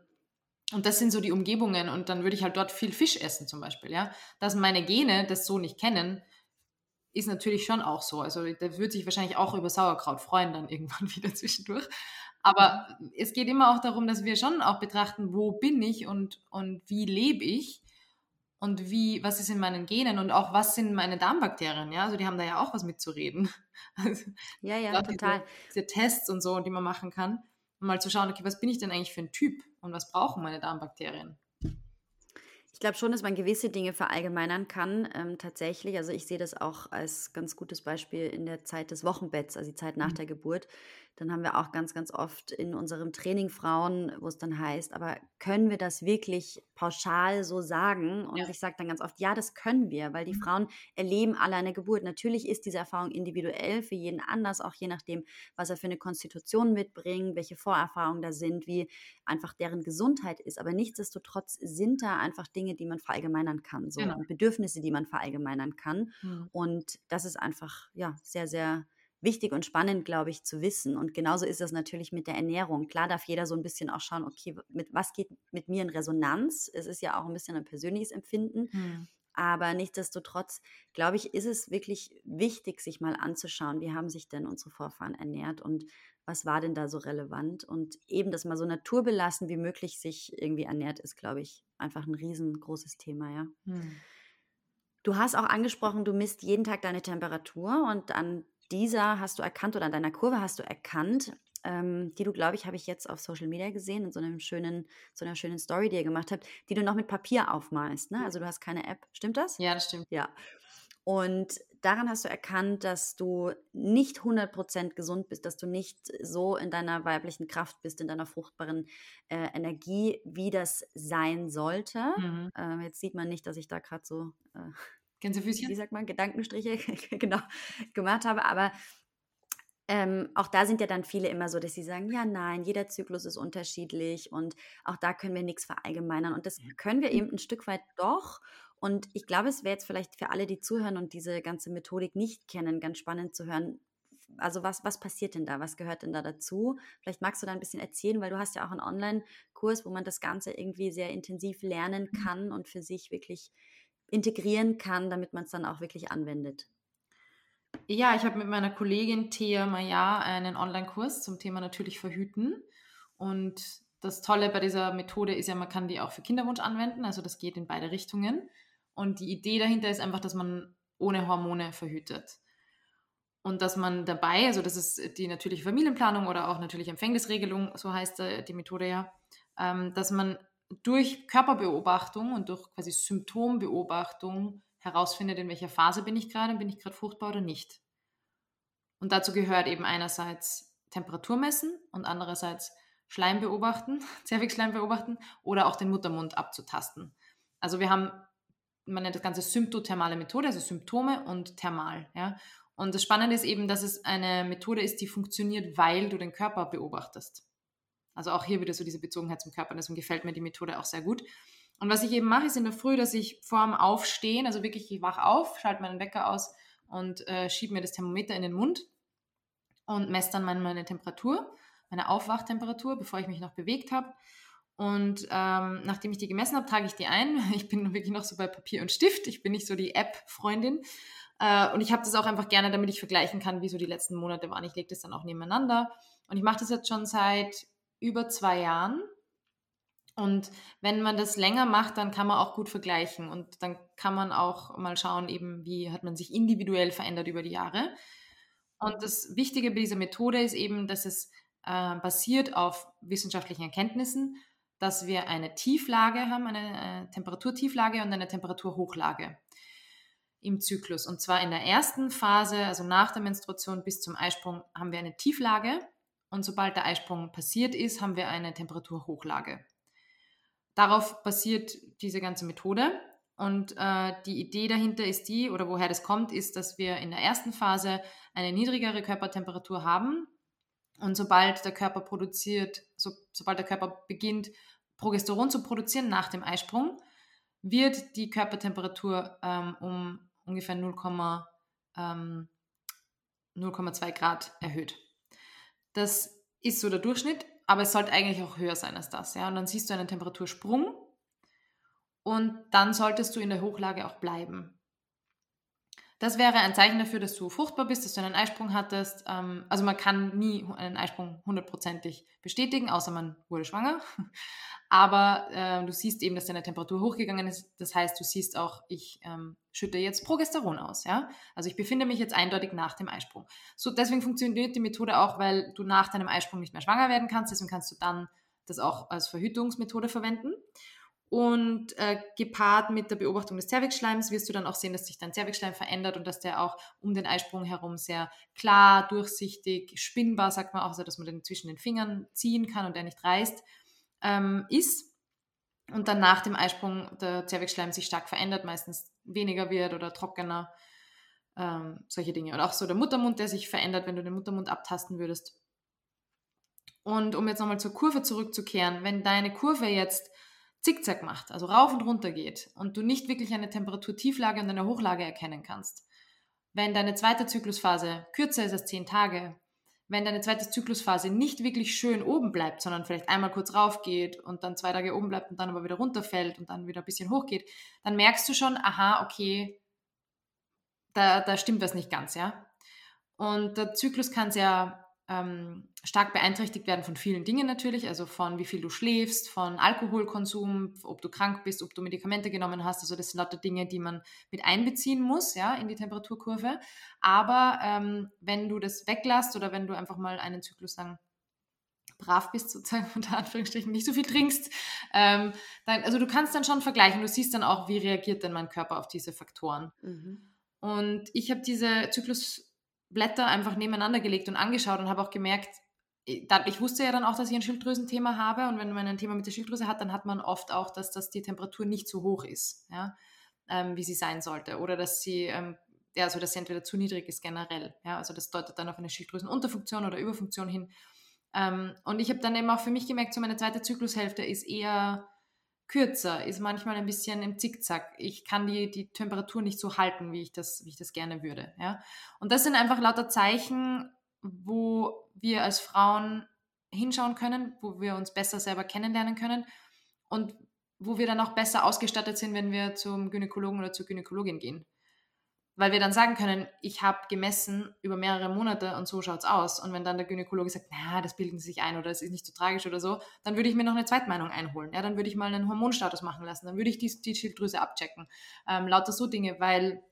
und das sind so die Umgebungen. Und dann würde ich halt dort viel Fisch essen zum Beispiel. Ja? Dass meine Gene das so nicht kennen, ist natürlich schon auch so. Also der wird sich wahrscheinlich auch über Sauerkraut freuen dann irgendwann wieder zwischendurch. Aber mhm. es geht immer auch darum, dass wir schon auch betrachten, wo bin ich und, und wie lebe ich und wie, was ist in meinen Genen und auch was sind meine Darmbakterien, ja? Also die haben da ja auch was mitzureden. Also, ja, ja, total. Diese, diese, Tests und so, die man machen kann, um mal zu schauen, okay, was bin ich denn eigentlich für ein Typ und was brauchen meine Darmbakterien? Ich glaube schon, dass man gewisse Dinge verallgemeinern kann, ähm, tatsächlich. Also ich sehe das auch als ganz gutes Beispiel in der Zeit des Wochenbetts, also die Zeit nach mhm. der Geburt. Dann haben wir auch ganz, ganz oft in unserem Training Frauen, wo es dann heißt, aber können wir das wirklich pauschal so sagen? Und ja. ich sage dann ganz oft, ja, das können wir, weil die mhm. Frauen erleben alle eine Geburt. Natürlich ist diese Erfahrung individuell für jeden anders, auch je nachdem, was er für eine Konstitution mitbringt, welche Vorerfahrungen da sind, wie einfach deren Gesundheit ist. Aber nichtsdestotrotz sind da einfach Dinge, die man verallgemeinern kann, so genau. Bedürfnisse, die man verallgemeinern kann. Mhm. Und das ist einfach ja sehr, sehr wichtig und spannend, glaube ich, zu wissen. Und genauso ist das natürlich mit der Ernährung. Klar darf jeder so ein bisschen auch schauen, okay, mit was geht mit mir in Resonanz? Es ist ja auch ein bisschen ein persönliches Empfinden. Hm. Aber nichtsdestotrotz, glaube ich, ist es wirklich wichtig, sich mal anzuschauen, wie haben sich denn unsere Vorfahren ernährt und was war denn da so relevant? Und eben das mal so naturbelassen wie möglich sich irgendwie ernährt, ist, glaube ich, einfach ein riesengroßes Thema, ja. Hm. Du hast auch angesprochen, du misst jeden Tag deine Temperatur und an dieser hast du erkannt oder an deiner Kurve hast du erkannt, ähm, die du, glaube ich, habe ich jetzt auf Social Media gesehen, in so, einem schönen, so einer schönen Story, die ihr gemacht habt, die du noch mit Papier aufmalst. Ne? Also du hast keine App. Stimmt das? Ja, das stimmt. Ja. Und daran hast du erkannt, dass du nicht 100% gesund bist, dass du nicht so in deiner weiblichen Kraft bist, in deiner fruchtbaren äh, Energie, wie das sein sollte. Mhm. Äh, jetzt sieht man nicht, dass ich da gerade so äh, Gänsefüßchen? Wie sagt man, Gedankenstriche genau gemacht habe. Aber ähm, auch da sind ja dann viele immer so, dass sie sagen, ja, nein, jeder Zyklus ist unterschiedlich und auch da können wir nichts verallgemeinern. Und das können wir eben ein Stück weit doch. Und ich glaube, es wäre jetzt vielleicht für alle, die zuhören und diese ganze Methodik nicht kennen, ganz spannend zu hören. Also was, was passiert denn da? Was gehört denn da dazu? Vielleicht magst du da ein bisschen erzählen, weil du hast ja auch einen Online-Kurs, wo man das Ganze irgendwie sehr intensiv lernen mhm. kann und für sich wirklich integrieren kann, damit man es dann auch wirklich anwendet. Ja, ich habe mit meiner Kollegin Thea Maja einen Online-Kurs zum Thema natürlich verhüten. Und das Tolle bei dieser Methode ist ja, man kann die auch für Kinderwunsch anwenden, also das geht in beide Richtungen. Und die Idee dahinter ist einfach, dass man ohne Hormone verhütet. Und dass man dabei, also das ist die natürliche Familienplanung oder auch natürliche Empfängnisregelung, so heißt die Methode ja, ähm, dass man durch Körperbeobachtung und durch quasi Symptombeobachtung herausfindet, in welcher Phase bin ich gerade, bin ich gerade fruchtbar oder nicht. Und dazu gehört eben einerseits Temperatur messen und andererseits Schleim beobachten, Zervixschleim beobachten oder auch den Muttermund abzutasten. Also wir haben, man nennt das Ganze symptothermale Methode, also Symptome und thermal. Ja? Und das Spannende ist eben, dass es eine Methode ist, die funktioniert, weil du den Körper beobachtest. Also auch hier wieder so diese Bezogenheit zum Körper. Deswegen gefällt mir die Methode auch sehr gut. Und was ich eben mache, ist in der Früh, dass ich vorm Aufstehen, also wirklich, ich wach auf, schalte meinen Wecker aus und äh, schiebe mir das Thermometer in den Mund und messe dann meine, meine Temperatur, meine Aufwachtemperatur, bevor ich mich noch bewegt habe. Und ähm, nachdem ich die gemessen habe, trage ich die ein. Ich bin wirklich noch so bei Papier und Stift. Ich bin nicht so die App-Freundin. Äh, und ich habe das auch einfach gerne, damit ich vergleichen kann, wie so die letzten Monate waren. Ich lege das dann auch nebeneinander. Und ich mache das jetzt schon seit über zwei Jahren. Und wenn man das länger macht, dann kann man auch gut vergleichen und dann kann man auch mal schauen, eben wie hat man sich individuell verändert über die Jahre. Und das Wichtige bei dieser Methode ist eben, dass es äh, basiert auf wissenschaftlichen Erkenntnissen, dass wir eine Tieflage haben, eine äh, Temperaturtieflage und eine Temperaturhochlage im Zyklus. Und zwar in der ersten Phase, also nach der Menstruation bis zum Eisprung, haben wir eine Tieflage und sobald der Eisprung passiert ist, haben wir eine Temperaturhochlage. Darauf basiert diese ganze Methode. Und äh, die Idee dahinter ist die, oder woher das kommt, ist, dass wir in der ersten Phase eine niedrigere Körpertemperatur haben. Und sobald der Körper produziert, so, sobald der Körper beginnt, Progesteron zu produzieren nach dem Eisprung, wird die Körpertemperatur ähm, um ungefähr 0,2 ähm, Grad erhöht. Das ist so der Durchschnitt, aber es sollte eigentlich auch höher sein als das. Ja? Und dann siehst du einen Temperatursprung und dann solltest du in der Hochlage auch bleiben. Das wäre ein Zeichen dafür, dass du fruchtbar bist, dass du einen Eisprung hattest. Ähm, also man kann nie einen Eisprung hundertprozentig bestätigen, außer man wurde schwanger. Aber äh, du siehst eben, dass deine Temperatur hochgegangen ist. Das heißt, du siehst auch, ich ähm, schütte jetzt Progesteron aus. Ja? Also ich befinde mich jetzt eindeutig nach dem Eisprung. So, deswegen funktioniert die Methode auch, weil du nach deinem Eisprung nicht mehr schwanger werden kannst. Deswegen kannst du dann das auch als Verhütungsmethode verwenden. Und äh, gepaart mit der Beobachtung des Zervixschleims wirst du dann auch sehen, dass sich dein Zervixschleim verändert und dass der auch um den Eisprung herum sehr klar, durchsichtig, spinnbar, sagt man auch, so dass man den zwischen den Fingern ziehen kann und der nicht reißt ähm, ist und dann nach dem Eisprung der Zervixschleim sich stark verändert, meistens weniger wird oder trockener, ähm, solche Dinge. Und auch so der Muttermund, der sich verändert, wenn du den Muttermund abtasten würdest. Und um jetzt nochmal zur Kurve zurückzukehren, wenn deine Kurve jetzt zickzack macht, also rauf und runter geht und du nicht wirklich eine Temperaturtieflage und eine Hochlage erkennen kannst, wenn deine zweite Zyklusphase kürzer ist als zehn Tage wenn deine zweite Zyklusphase nicht wirklich schön oben bleibt, sondern vielleicht einmal kurz rauf geht und dann zwei Tage oben bleibt und dann aber wieder runterfällt und dann wieder ein bisschen hoch geht, dann merkst du schon, aha, okay, da, da stimmt was nicht ganz, ja. Und der Zyklus kann sehr ähm, stark beeinträchtigt werden von vielen Dingen natürlich, also von wie viel du schläfst, von Alkoholkonsum, ob du krank bist, ob du Medikamente genommen hast. Also das sind lauter Dinge, die man mit einbeziehen muss, ja, in die Temperaturkurve. Aber ähm, wenn du das weglässt oder wenn du einfach mal einen Zyklus lang brav bist, sozusagen unter Anführungsstrichen, nicht so viel trinkst, ähm, dann, also du kannst dann schon vergleichen. Du siehst dann auch, wie reagiert denn mein Körper auf diese Faktoren. Mhm. Und ich habe diese Zyklus Blätter einfach nebeneinander gelegt und angeschaut und habe auch gemerkt, ich wusste ja dann auch, dass ich ein Schilddrüsenthema habe und wenn man ein Thema mit der Schilddrüse hat, dann hat man oft auch, dass, dass die Temperatur nicht so hoch ist, ja, ähm, wie sie sein sollte oder dass sie, ähm, ja, also dass sie entweder zu niedrig ist generell, ja, also das deutet dann auf eine Schilddrüsenunterfunktion oder Überfunktion hin. Ähm, und ich habe dann eben auch für mich gemerkt, so meine zweite Zyklushälfte ist eher kürzer, ist manchmal ein bisschen im Zickzack. Ich kann die, die Temperatur nicht so halten, wie ich das, wie ich das gerne würde. Ja? Und das sind einfach lauter Zeichen, wo wir als Frauen hinschauen können, wo wir uns besser selber kennenlernen können und wo wir dann auch besser ausgestattet sind, wenn wir zum Gynäkologen oder zur Gynäkologin gehen. Weil wir dann sagen können, ich habe gemessen über mehrere Monate und so schaut es aus. Und wenn dann der Gynäkologe sagt, na, das bilden sie sich ein oder es ist nicht so tragisch oder so, dann würde ich mir noch eine Zweitmeinung einholen. Ja, dann würde ich mal einen Hormonstatus machen lassen, dann würde ich die, die Schilddrüse abchecken. Ähm, lauter so Dinge, weil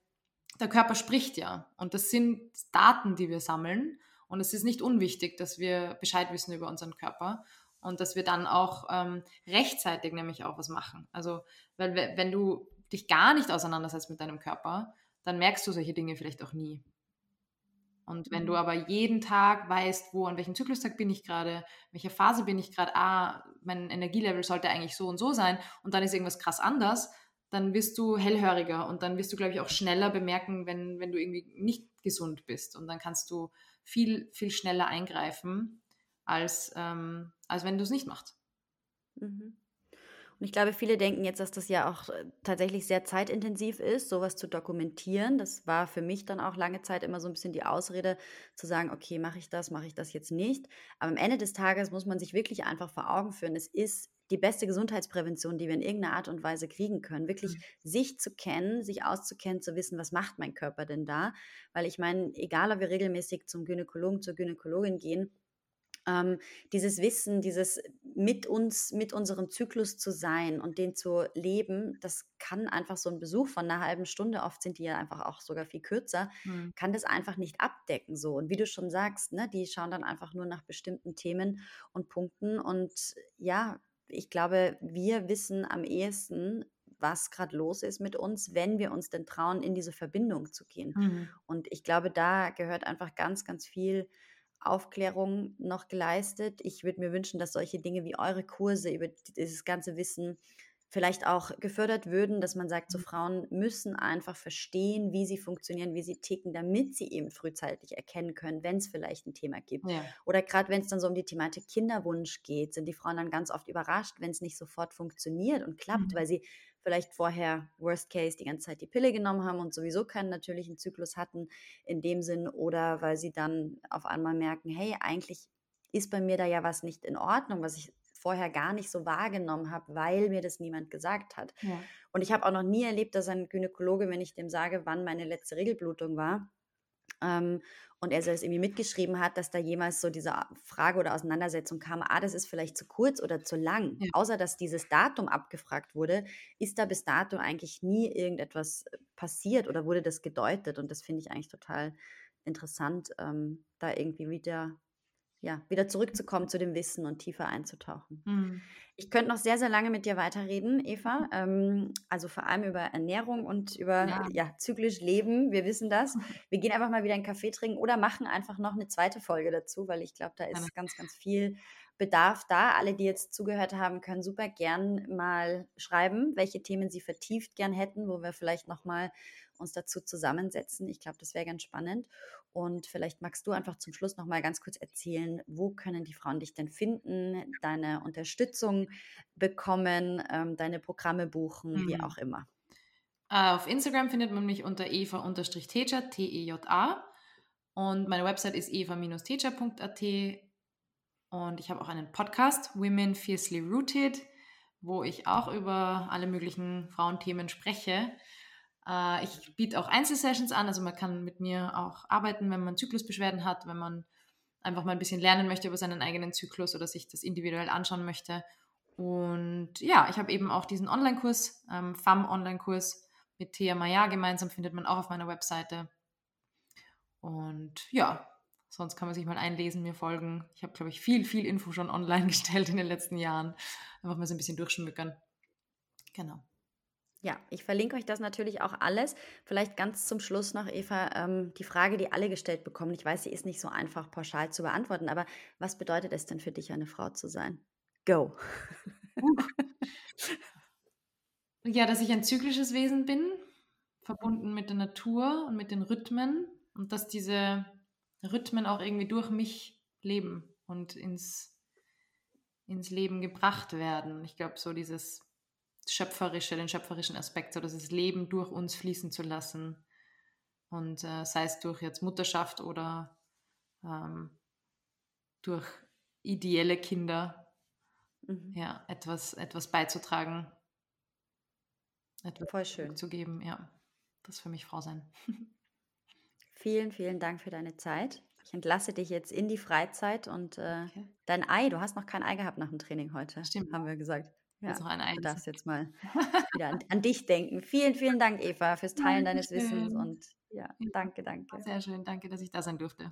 der Körper spricht ja. Und das sind Daten, die wir sammeln. Und es ist nicht unwichtig, dass wir Bescheid wissen über unseren Körper und dass wir dann auch ähm, rechtzeitig nämlich auch was machen. Also, weil wenn du dich gar nicht auseinandersetzt mit deinem Körper, dann merkst du solche Dinge vielleicht auch nie. Und wenn du mhm. aber jeden Tag weißt, wo, an welchem Zyklustag bin ich gerade, welcher Phase bin ich gerade, ah, mein Energielevel sollte eigentlich so und so sein und dann ist irgendwas krass anders, dann wirst du hellhöriger und dann wirst du, glaube ich, auch schneller bemerken, wenn, wenn du irgendwie nicht gesund bist. Und dann kannst du viel, viel schneller eingreifen, als, ähm, als wenn du es nicht machst. Mhm. Und ich glaube, viele denken jetzt, dass das ja auch äh, tatsächlich sehr zeitintensiv ist, sowas zu dokumentieren. Das war für mich dann auch lange Zeit immer so ein bisschen die Ausrede zu sagen, okay, mache ich das, mache ich das jetzt nicht. Aber am Ende des Tages muss man sich wirklich einfach vor Augen führen, es ist die beste Gesundheitsprävention, die wir in irgendeiner Art und Weise kriegen können. Wirklich mhm. sich zu kennen, sich auszukennen, zu wissen, was macht mein Körper denn da? Weil ich meine, egal ob wir regelmäßig zum Gynäkologen, zur Gynäkologin gehen, ähm, dieses Wissen, dieses mit uns, mit unserem Zyklus zu sein und den zu leben, das kann einfach so ein Besuch von einer halben Stunde, oft sind die ja einfach auch sogar viel kürzer, mhm. kann das einfach nicht abdecken so. Und wie du schon sagst, ne, die schauen dann einfach nur nach bestimmten Themen und Punkten. Und ja, ich glaube, wir wissen am ehesten, was gerade los ist mit uns, wenn wir uns denn trauen, in diese Verbindung zu gehen. Mhm. Und ich glaube, da gehört einfach ganz, ganz viel Aufklärung noch geleistet. Ich würde mir wünschen, dass solche Dinge wie eure Kurse über dieses ganze Wissen vielleicht auch gefördert würden, dass man sagt, so mhm. Frauen müssen einfach verstehen, wie sie funktionieren, wie sie ticken, damit sie eben frühzeitig erkennen können, wenn es vielleicht ein Thema gibt. Ja. Oder gerade wenn es dann so um die Thematik Kinderwunsch geht, sind die Frauen dann ganz oft überrascht, wenn es nicht sofort funktioniert und klappt, mhm. weil sie vielleicht vorher Worst Case die ganze Zeit die Pille genommen haben und sowieso keinen natürlichen Zyklus hatten in dem Sinn oder weil sie dann auf einmal merken, hey, eigentlich ist bei mir da ja was nicht in Ordnung, was ich vorher gar nicht so wahrgenommen habe, weil mir das niemand gesagt hat. Ja. Und ich habe auch noch nie erlebt, dass ein Gynäkologe, wenn ich dem sage, wann meine letzte Regelblutung war, ähm, und er es irgendwie mitgeschrieben hat, dass da jemals so diese Frage oder Auseinandersetzung kam, ah, das ist vielleicht zu kurz oder zu lang. Ja. Außer dass dieses Datum abgefragt wurde, ist da bis dato eigentlich nie irgendetwas äh, passiert oder wurde das gedeutet. Und das finde ich eigentlich total interessant, ähm, da irgendwie wieder ja, wieder zurückzukommen zu dem Wissen und tiefer einzutauchen. Mhm. Ich könnte noch sehr, sehr lange mit dir weiterreden, Eva. Ähm, also vor allem über Ernährung und über ja. ja. zyklisch Leben. Wir wissen das. Wir gehen einfach mal wieder einen Kaffee trinken oder machen einfach noch eine zweite Folge dazu, weil ich glaube, da ist ganz, ganz viel Bedarf da. Alle, die jetzt zugehört haben, können super gern mal schreiben, welche Themen sie vertieft gern hätten, wo wir vielleicht nochmal uns dazu zusammensetzen. Ich glaube, das wäre ganz spannend. Und vielleicht magst du einfach zum Schluss noch mal ganz kurz erzählen, wo können die Frauen dich denn finden, deine Unterstützung bekommen, ähm, deine Programme buchen, mhm. wie auch immer. Auf Instagram findet man mich unter eva-teja, T-E-J-A. Und meine Website ist eva-teja.at. Und ich habe auch einen Podcast, Women Fiercely Rooted, wo ich auch über alle möglichen Frauenthemen spreche. Äh, ich biete auch Einzelsessions an, also man kann mit mir auch arbeiten, wenn man Zyklusbeschwerden hat, wenn man einfach mal ein bisschen lernen möchte über seinen eigenen Zyklus oder sich das individuell anschauen möchte. Und ja, ich habe eben auch diesen Online-Kurs, ähm, FAM-Online-Kurs mit Thea Maya gemeinsam, findet man auch auf meiner Webseite. Und ja, sonst kann man sich mal einlesen, mir folgen. Ich habe, glaube ich, viel, viel Info schon online gestellt in den letzten Jahren. Einfach mal so ein bisschen durchschmückern. Genau. Ja, ich verlinke euch das natürlich auch alles. Vielleicht ganz zum Schluss noch, Eva, ähm, die Frage, die alle gestellt bekommen. Ich weiß, sie ist nicht so einfach pauschal zu beantworten, aber was bedeutet es denn für dich, eine Frau zu sein? Go. ja, dass ich ein zyklisches Wesen bin, verbunden mit der Natur und mit den Rhythmen und dass diese Rhythmen auch irgendwie durch mich leben und ins, ins Leben gebracht werden. Ich glaube, so dieses Schöpferische, den schöpferischen Aspekt, so das Leben durch uns fließen zu lassen. Und äh, sei es durch jetzt Mutterschaft oder ähm, durch ideelle Kinder, mhm. ja, etwas, etwas beizutragen, etwas Voll schön. zu geben, ja. Das ist für mich Frau sein. Vielen, vielen Dank für deine Zeit. Ich entlasse dich jetzt in die Freizeit und äh, okay. dein Ei, du hast noch kein Ei gehabt nach dem Training heute. Stimmt. Haben wir gesagt. Ja, ein Ei. Du darfst jetzt mal wieder an, an, dich denken. Vielen, vielen Dank, Eva, fürs Teilen deines Wissens und ja, danke, danke. Sehr schön, danke, dass ich da sein durfte.